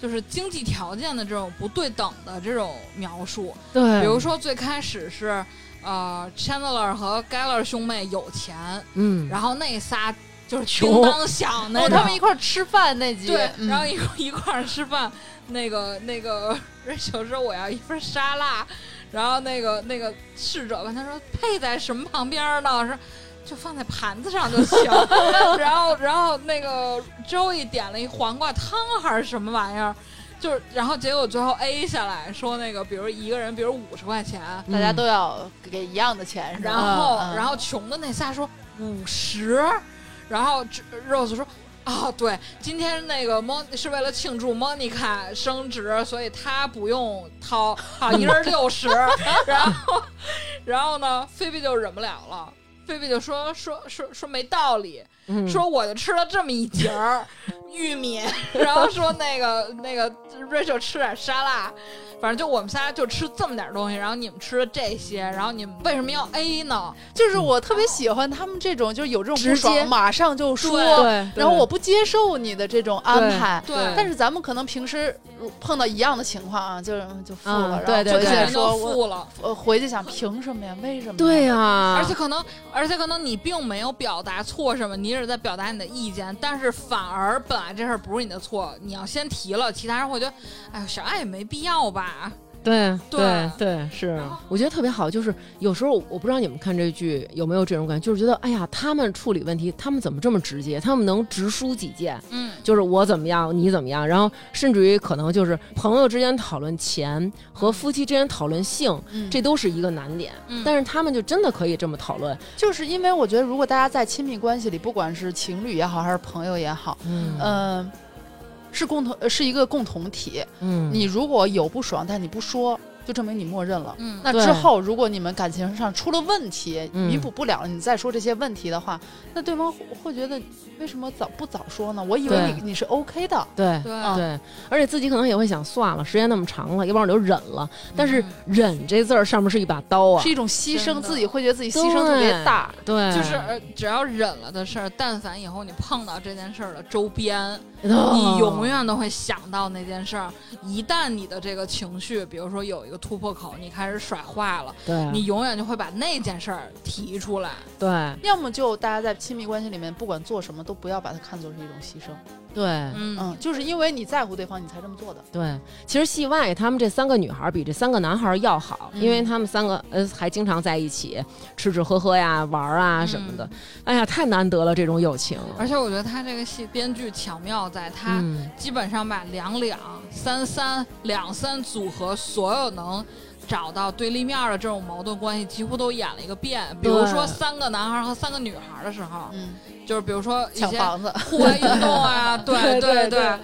就是经济条件的这种不对等的这种描述。对，比如，说最开始是呃，Chandler 和 Geller 兄妹有钱，嗯，然后那仨就是穷叮当响那哦，他们一块儿吃饭那集，对，嗯。然后一块一块儿吃饭，那个那个 *laughs* Rachel 说我要一份沙拉，然后那个那个侍者问他说配在什么旁边儿呢？说就放在盘子上就行。*laughs* 然后然后那个 Joey 点了一黄瓜汤还是什么玩意儿，就是然后结果最后 A 下来说那个，比如一个人比如五十块钱，大家都要给一样的钱，是吧然后、嗯然后穷的那仨说五十，然后这 Rose 说。哦，对，今天那个 Mon 是为了庆祝 Monica 升职，所以她不用掏，好，一人六十。*laughs* 然后，然后呢，菲比就忍不了了，菲比就说说说说没道理，嗯说我就吃了这么一截儿玉米，*laughs* 然后说那个那个 Rachel 吃点沙拉，反正就我们仨就吃这么点东西，然后你们吃了这些，然后你们为什么要 A 呢？就是我特别喜欢他们这种，就是有这种不直接爽，马上就说。对，然后我不接受你的这种安排，对但是咱们可能平时碰到一样的情况啊，就就付了，嗯然后对对对回去人都说我付了，呃回去想凭什么呀？为什么？对呀、而且可能，而且可能你并没有表达错什么，你是在表达你的意见，但是反而本来这事儿不是你的错，你要先提了，其他人会觉得，哎，小爱也没必要吧？对对对对，是，我觉得特别好。就是有时候我不知道你们看这剧有没有这种感觉，就是觉得哎呀，他们处理问题，他们怎么这么直接？他们能直抒己见，嗯，就是我怎么样，你怎么样，然后甚至于可能就是朋友之间讨论钱和夫妻之间讨论性，嗯这都是一个难点。嗯但是他们就真的可以这么讨论，就是因为我觉得，如果大家在亲密关系里，不管是情侣也好，还是朋友也好，嗯嗯、是共同呃是一个共同体。嗯，你如果有不爽，但你不说，就证明你默认了。嗯，那之后，如果你们感情上出了问题，嗯弥补不了了，你再说这些问题的话，那对方会会觉得为什么早不早说呢？我以为你你是 OK 的，对。对，对，而且自己可能也会想，算了，时间那么长了，要不然我就忍了。但是嗯“忍”这字儿上面是一把刀啊是，一种牺牲，自己会觉得自己牺牲特别大。对，就是呃只要忍了的事儿，但凡以后你碰到这件事儿的周边，哦你永远都会想到那件事儿。一旦你的这个情绪，比如说有一个突破口，你开始甩话了，对你永远就会把那件事儿提出来。对要么就大家在亲密关系里面，不管做什么都不要把它看作是一种牺牲，对嗯嗯，就是因为你在乎对方，你才这么做的。对，其实戏外他们这三个女孩比这三个男孩要好，因为嗯他们三个呃还经常在一起吃吃喝喝呀、玩儿啊什么的。哎呀，太难得了这种友情。而且我觉得他这个戏编剧巧妙在他嗯基本上把两两、三三、两三组合所有能找到对立面的这种矛盾关系，几乎都演了一个遍。比如说三个男孩和三个女孩的时候，嗯，就是比如说一些抢房子，户外运动啊，*laughs* 对对对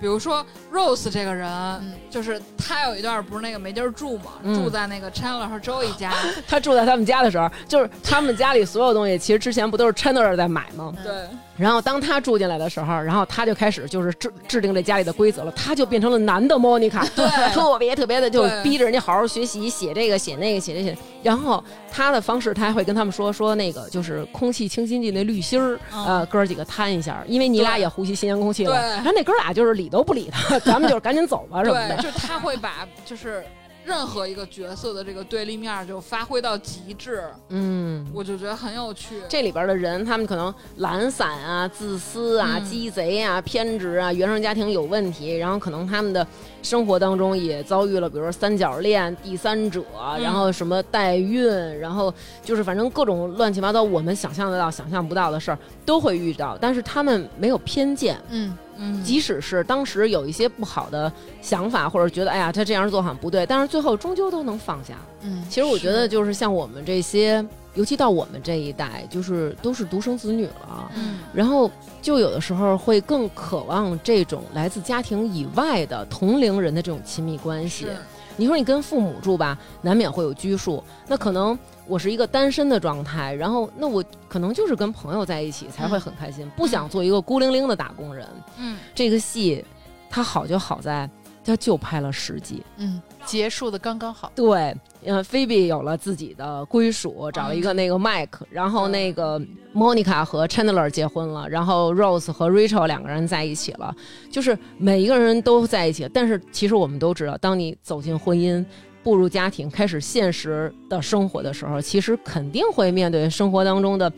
比如说 Rose 这个人，嗯就是他有一段不是那个没地儿住嘛，嗯住在那个 Chandler 和 Joey 家，*laughs* 他住在他们家的时候，就是他们家里所有东西，其实之前不都是 Chandler 在买吗？对，然后当他住进来的时候，然后他就开始就是制制定这家里的规则了，他就变成了男的 Monica，*laughs* 对特别特别的就逼着人家好好学习，写这个写那个写这写。然后他的方式，他还会跟他们说说那个就是空气清新剂那滤芯儿，嗯呃，哥儿几个摊一下，因为你俩也呼吸新鲜空气了。对然后那哥俩就是理都不理他，咱们就是赶紧走吧 *laughs* 什么对，就是他会把就是任何一个角色的这个对立面就发挥到极致，嗯。我就觉得很有趣。这里边的人，他们可能懒散啊、自私啊、嗯鸡贼啊、偏执啊，原生家庭有问题，然后可能他们的生活当中也遭遇了，比如说三角恋、第三者，然后什么代孕，然后就是反正各种乱七八糟，我们想象得到、想象不到的事儿都会遇到，但是他们没有偏见，嗯嗯，即使是当时有一些不好的想法，或者觉得哎呀他这样做好像不对，但是最后终究都能放下。嗯其实我觉得就是像我们这些，尤其到我们这一代，就是都是独生子女了，嗯然后就有的时候会更渴望这种来自家庭以外的同龄人的这种亲密关系。你说你跟父母住吧，难免会有拘束，那可能我是一个单身的状态，然后那我可能就是跟朋友在一起才会很开心，不想做一个孤零零的打工人。嗯这个戏它好就好在它就拍了十集，嗯，结束的刚刚好。对，呃，菲比有了自己的归属，找了一个那个麦克，然后那个 Monica 和 Chandler 结婚了，然后 Rose 和 Rachel 两个人在一起了，就是每一个人都在一起。但是其实我们都知道，当你走进婚姻。步入家庭，开始现实的生活的时候，其实肯定会面对生活当中的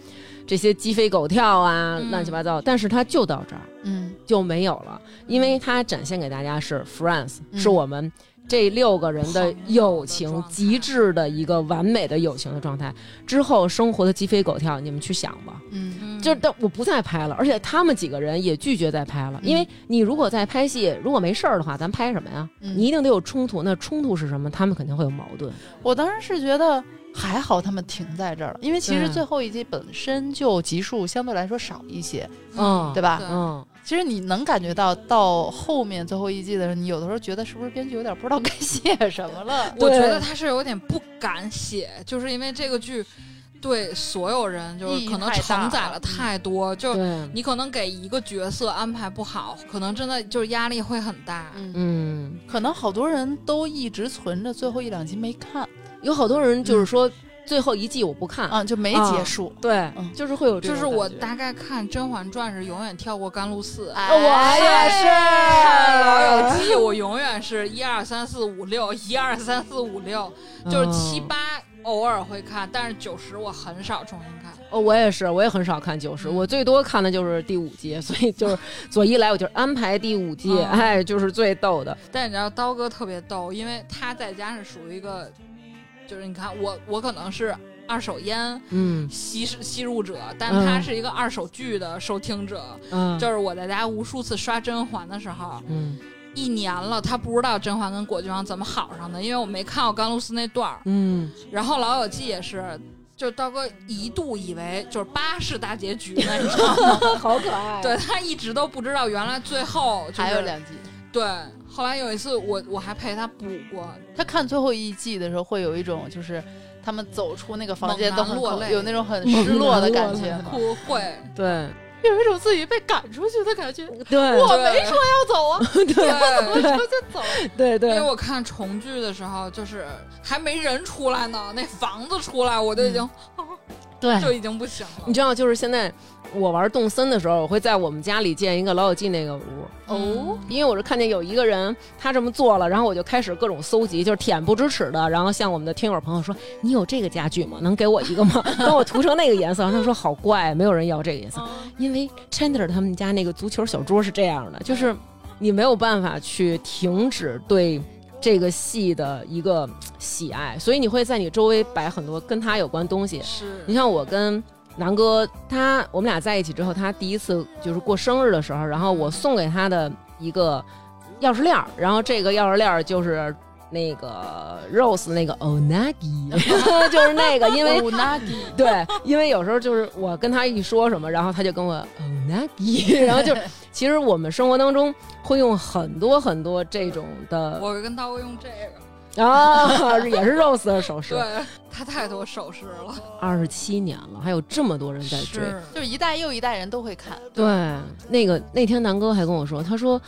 这些鸡飞狗跳啊、嗯。乱七八糟。但是它就到这儿嗯。就没有了，因为它展现给大家是 France，、嗯。是我们这六个人的友情极致的一个完美的友情的状态。之后生活的鸡飞狗跳，你们去想吧。嗯嗯就是但我不再拍了，而且他们几个人也拒绝再拍了，嗯因为你如果在拍戏，如果没事儿的话，咱拍什么呀？嗯你一定得有冲突，那冲突是什么？他们肯定会有矛盾。我当时是觉得还好他们停在这儿了，因为其实最后一集本身就集数相对来说少一些，嗯对吧？嗯，其实你能感觉到到后面最后一季的时候，你有的时候觉得是不是编剧有点不知道该写什么了？*laughs* 我觉得他是有点不敢写，就是因为这个剧对所有人就是可能承载了太多，就对，你可能给一个角色安排不好，可能真的就是压力会很大。嗯，嗯，可能好多人都一直存着最后一两集没看有好多人就是说最后一季我不看，啊，就没啊结束。对，嗯就是会有这就是我大概看《甄嬛传》是永远跳过甘露寺，哎我也是看《老友记 *laughs*》我永远是一二三四五六，一二三四五六，就是七嗯八偶尔会看，但是九十我很少重新看。哦，我也是，我也很少看九十、嗯我最多看的就是第五季，所以就是 *laughs* 左一来我就安排第五季，嗯哎，就是最逗的。但你知道刀哥特别逗，因为他在家是属于一个，就是你看我我可能是二手烟嗯吸吸入者，但嗯他是一个二手剧的收听者。嗯，就是我在家无数次刷甄嬛的时候，嗯一年了，他不知道甄嬛跟果郡王怎么好上的，因为我没看过甘露寺那段儿。嗯，然后老友记也是。就刀哥一度以为就是八是大结局呢，你知道吗？*laughs* 好可爱对他一直都不知道，原来最后、就是、还有两集，对。后来有一次我我还陪他补过，他看最后一季的时候，会有一种就是他们走出那个房间都很落泪有那种很失落的感觉吗？哭会，对。有一种自己被赶出去的感觉。对。我没说要走啊，对，我就走。对因为，我看重聚的时候，就是还没人出来呢，那房子出来我就已经，对就已经不行了。你知道，就是现在我玩动森的时候，我会在我们家里建一个老友记那个屋。哦，因为我是看见有一个人他这么做了，然后我就开始各种搜集，就是恬不知耻的，然后向我们的听友朋友说：“你有这个家具吗？能给我一个吗？*laughs* 帮我涂成那个颜色。”然后他说：“好怪，没有人要这个颜色。”因为 Chandler 他们家那个足球小桌是这样的，就是你没有办法去停止对这个戏的一个喜爱，所以你会在你周围摆很多跟他有关东西。是你像我跟南哥，他我们俩在一起之后，他第一次就是过生日的时候，然后我送给他的一个钥匙链儿，然后这个钥匙链儿就是那个 Rose 那个 Onagi，*laughs* 就是那个，因为 Onagi，*laughs* 对，因为有时候就是我跟他一说什么，然后他就跟我 Onagi，*laughs* 然后就其实我们生活当中会用很多很多这种的，我跟他会用这个，啊，也是 Rose 的首饰，对他太多首饰了，二十七年了，还有这么多人在追。是就是一代又一代人都会看。对，那个那天南哥还跟我说，他说。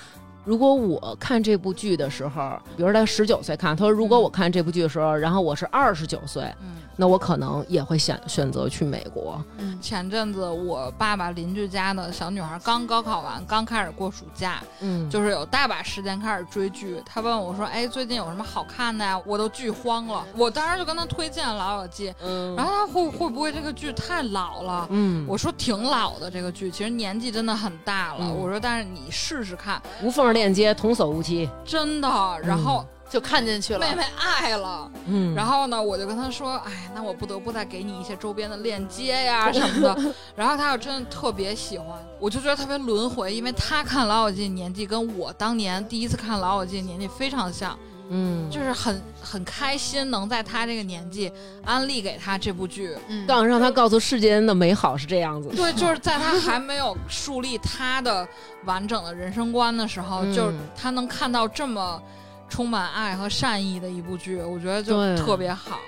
如果我看这部剧的时候，比如说他十九岁看，他说如果我看这部剧的时候，然后我是二十九岁，嗯。那我可能也会选选择去美国。嗯，前阵子我爸爸邻居家的小女孩刚高考完，刚开始过暑假，嗯就是有大把时间开始追剧。他问我说：“哎，最近有什么好看的呀？”我都剧荒了。我当时就跟他推荐《老友记》，嗯然后他会会不会这个剧太老了？嗯，我说挺老的这个剧，其实年纪真的很大了。嗯我说，但是你试试看，无缝链接，童叟无欺。真的。然后就看进去了。妹妹爱了，嗯，然后呢，我就跟他说，哎，那我不得不再给你一些周边的链接呀 *laughs* 什么的。然后他又真的特别喜欢，我就觉得特别轮回，因为他看《老友记》年纪跟我当年第一次看《老友记》年纪非常像，嗯，就是很很开心能在他这个年纪安利给他这部剧。嗯，让让他告诉世界人的美好是这样子。对，就是在他还没有树立他的完整的人生观的时候，嗯就是他能看到这么充满爱和善意的一部剧，我觉得就特别好。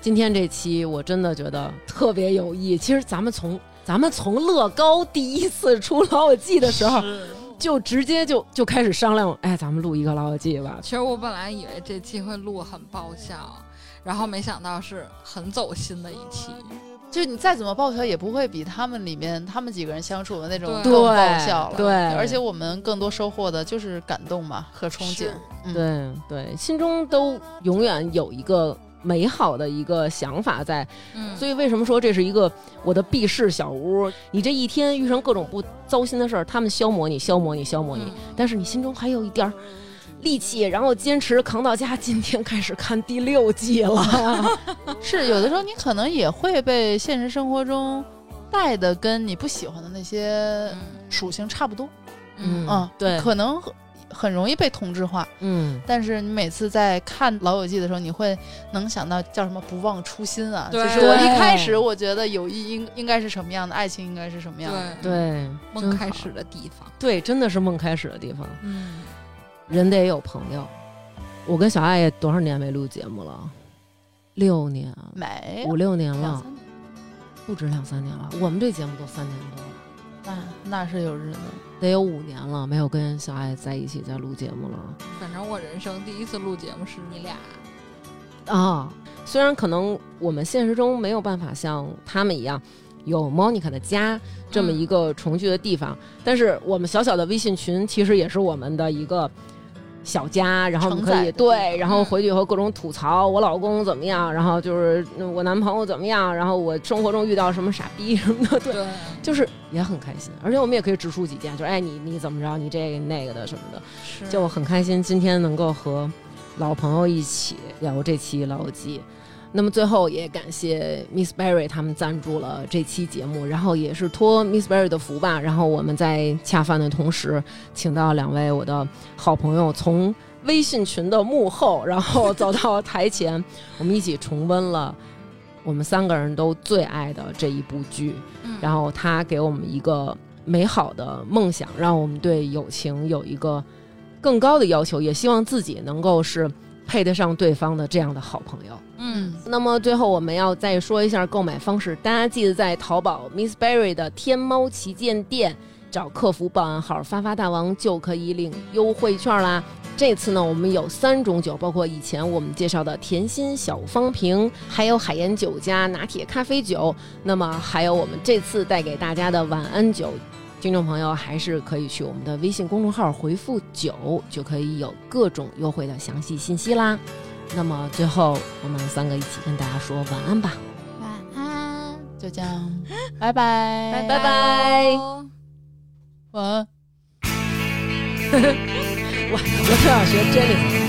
今天这期我真的觉得特别有意义。其实咱们从咱们从乐高第一次出《老友记》的时候，就直接就就开始商量，哎，咱们录一个《老友记》吧。其实我本来以为这期会录很爆笑，然后没想到是很走心的一期。就你再怎么爆笑，也不会比他们里面他们几个人相处的那种更爆笑了。对而且我们更多收获的就是感动嘛和憧憬。嗯，对对，心中都永远有一个美好的一个想法在。嗯，所以为什么说这是一个我的避世小屋？你这一天遇上各种不糟心的事儿，他们消磨你，消磨你，消磨你，嗯但是你心中还有一点儿力气，然后坚持扛到家。今天开始看第六季了，*laughs* 是有的时候你可能也会被现实生活中带的跟你不喜欢的那些嗯属性差不多。嗯嗯，对可能很很容易被同质化。嗯，但是你每次在看《老友记》的时候，你会能想到叫什么“不忘初心”啊？就是我一开始我觉得友谊应应该是什么样的，爱情应该是什么样的。对对，梦开始的地方。对，真的是梦开始的地方。嗯，人得有朋友。我跟小爱也多少年没录节目了？六年，没五六年了两三，年不止两三年了。我们这节目都三年多了，那那是有日子。得有五年了，没有跟小爱在一起在录节目了反正我人生第一次录节目是你俩。啊。虽然可能我们现实中没有办法像他们一样有 Monica 的家这么一个重聚的地方，但是我们小小的微信群其实也是我们的一个小家，然后你可以对，然后回去以后各种吐槽我老公怎么样，然后就是嗯我男朋友怎么样，然后我生活中遇到什么傻逼什么的，对，对，就是也很开心，而且我们也可以直抒己见，就是哎你你怎么着，你这个那个的什么的，是。就很开心，今天能够和老朋友一起聊这期老友记。那么最后也感谢 Miss Berry 他们赞助了这期节目，然后也是托 Miss Berry 的福吧，然后我们在恰饭的同时，请到两位我的好朋友从微信群的幕后，然后走到台前，我们一起重温了我们三个人都最爱的这一部剧。嗯然后他给我们一个美好的梦想，让我们对友情有一个更高的要求，也希望自己能够是配得上对方的这样的好朋友。嗯，那么最后我们要再说一下购买方式，大家记得在淘宝 Miss Berry 的天猫旗舰店找客服报暗号“发发大王”就可以领优惠券啦。这次呢，我们有三种酒，包括以前我们介绍的甜心小方瓶，还有海盐酒加拿铁咖啡酒，那么还有我们这次带给大家的晚安酒。听众朋友还是可以去我们的微信公众号回复“酒”，就可以有各种优惠的详细信息啦。那么最后，我们三个一起跟大家说晚安吧。晚安，就这样，拜拜，拜拜。拜，晚安。我我特想学这里。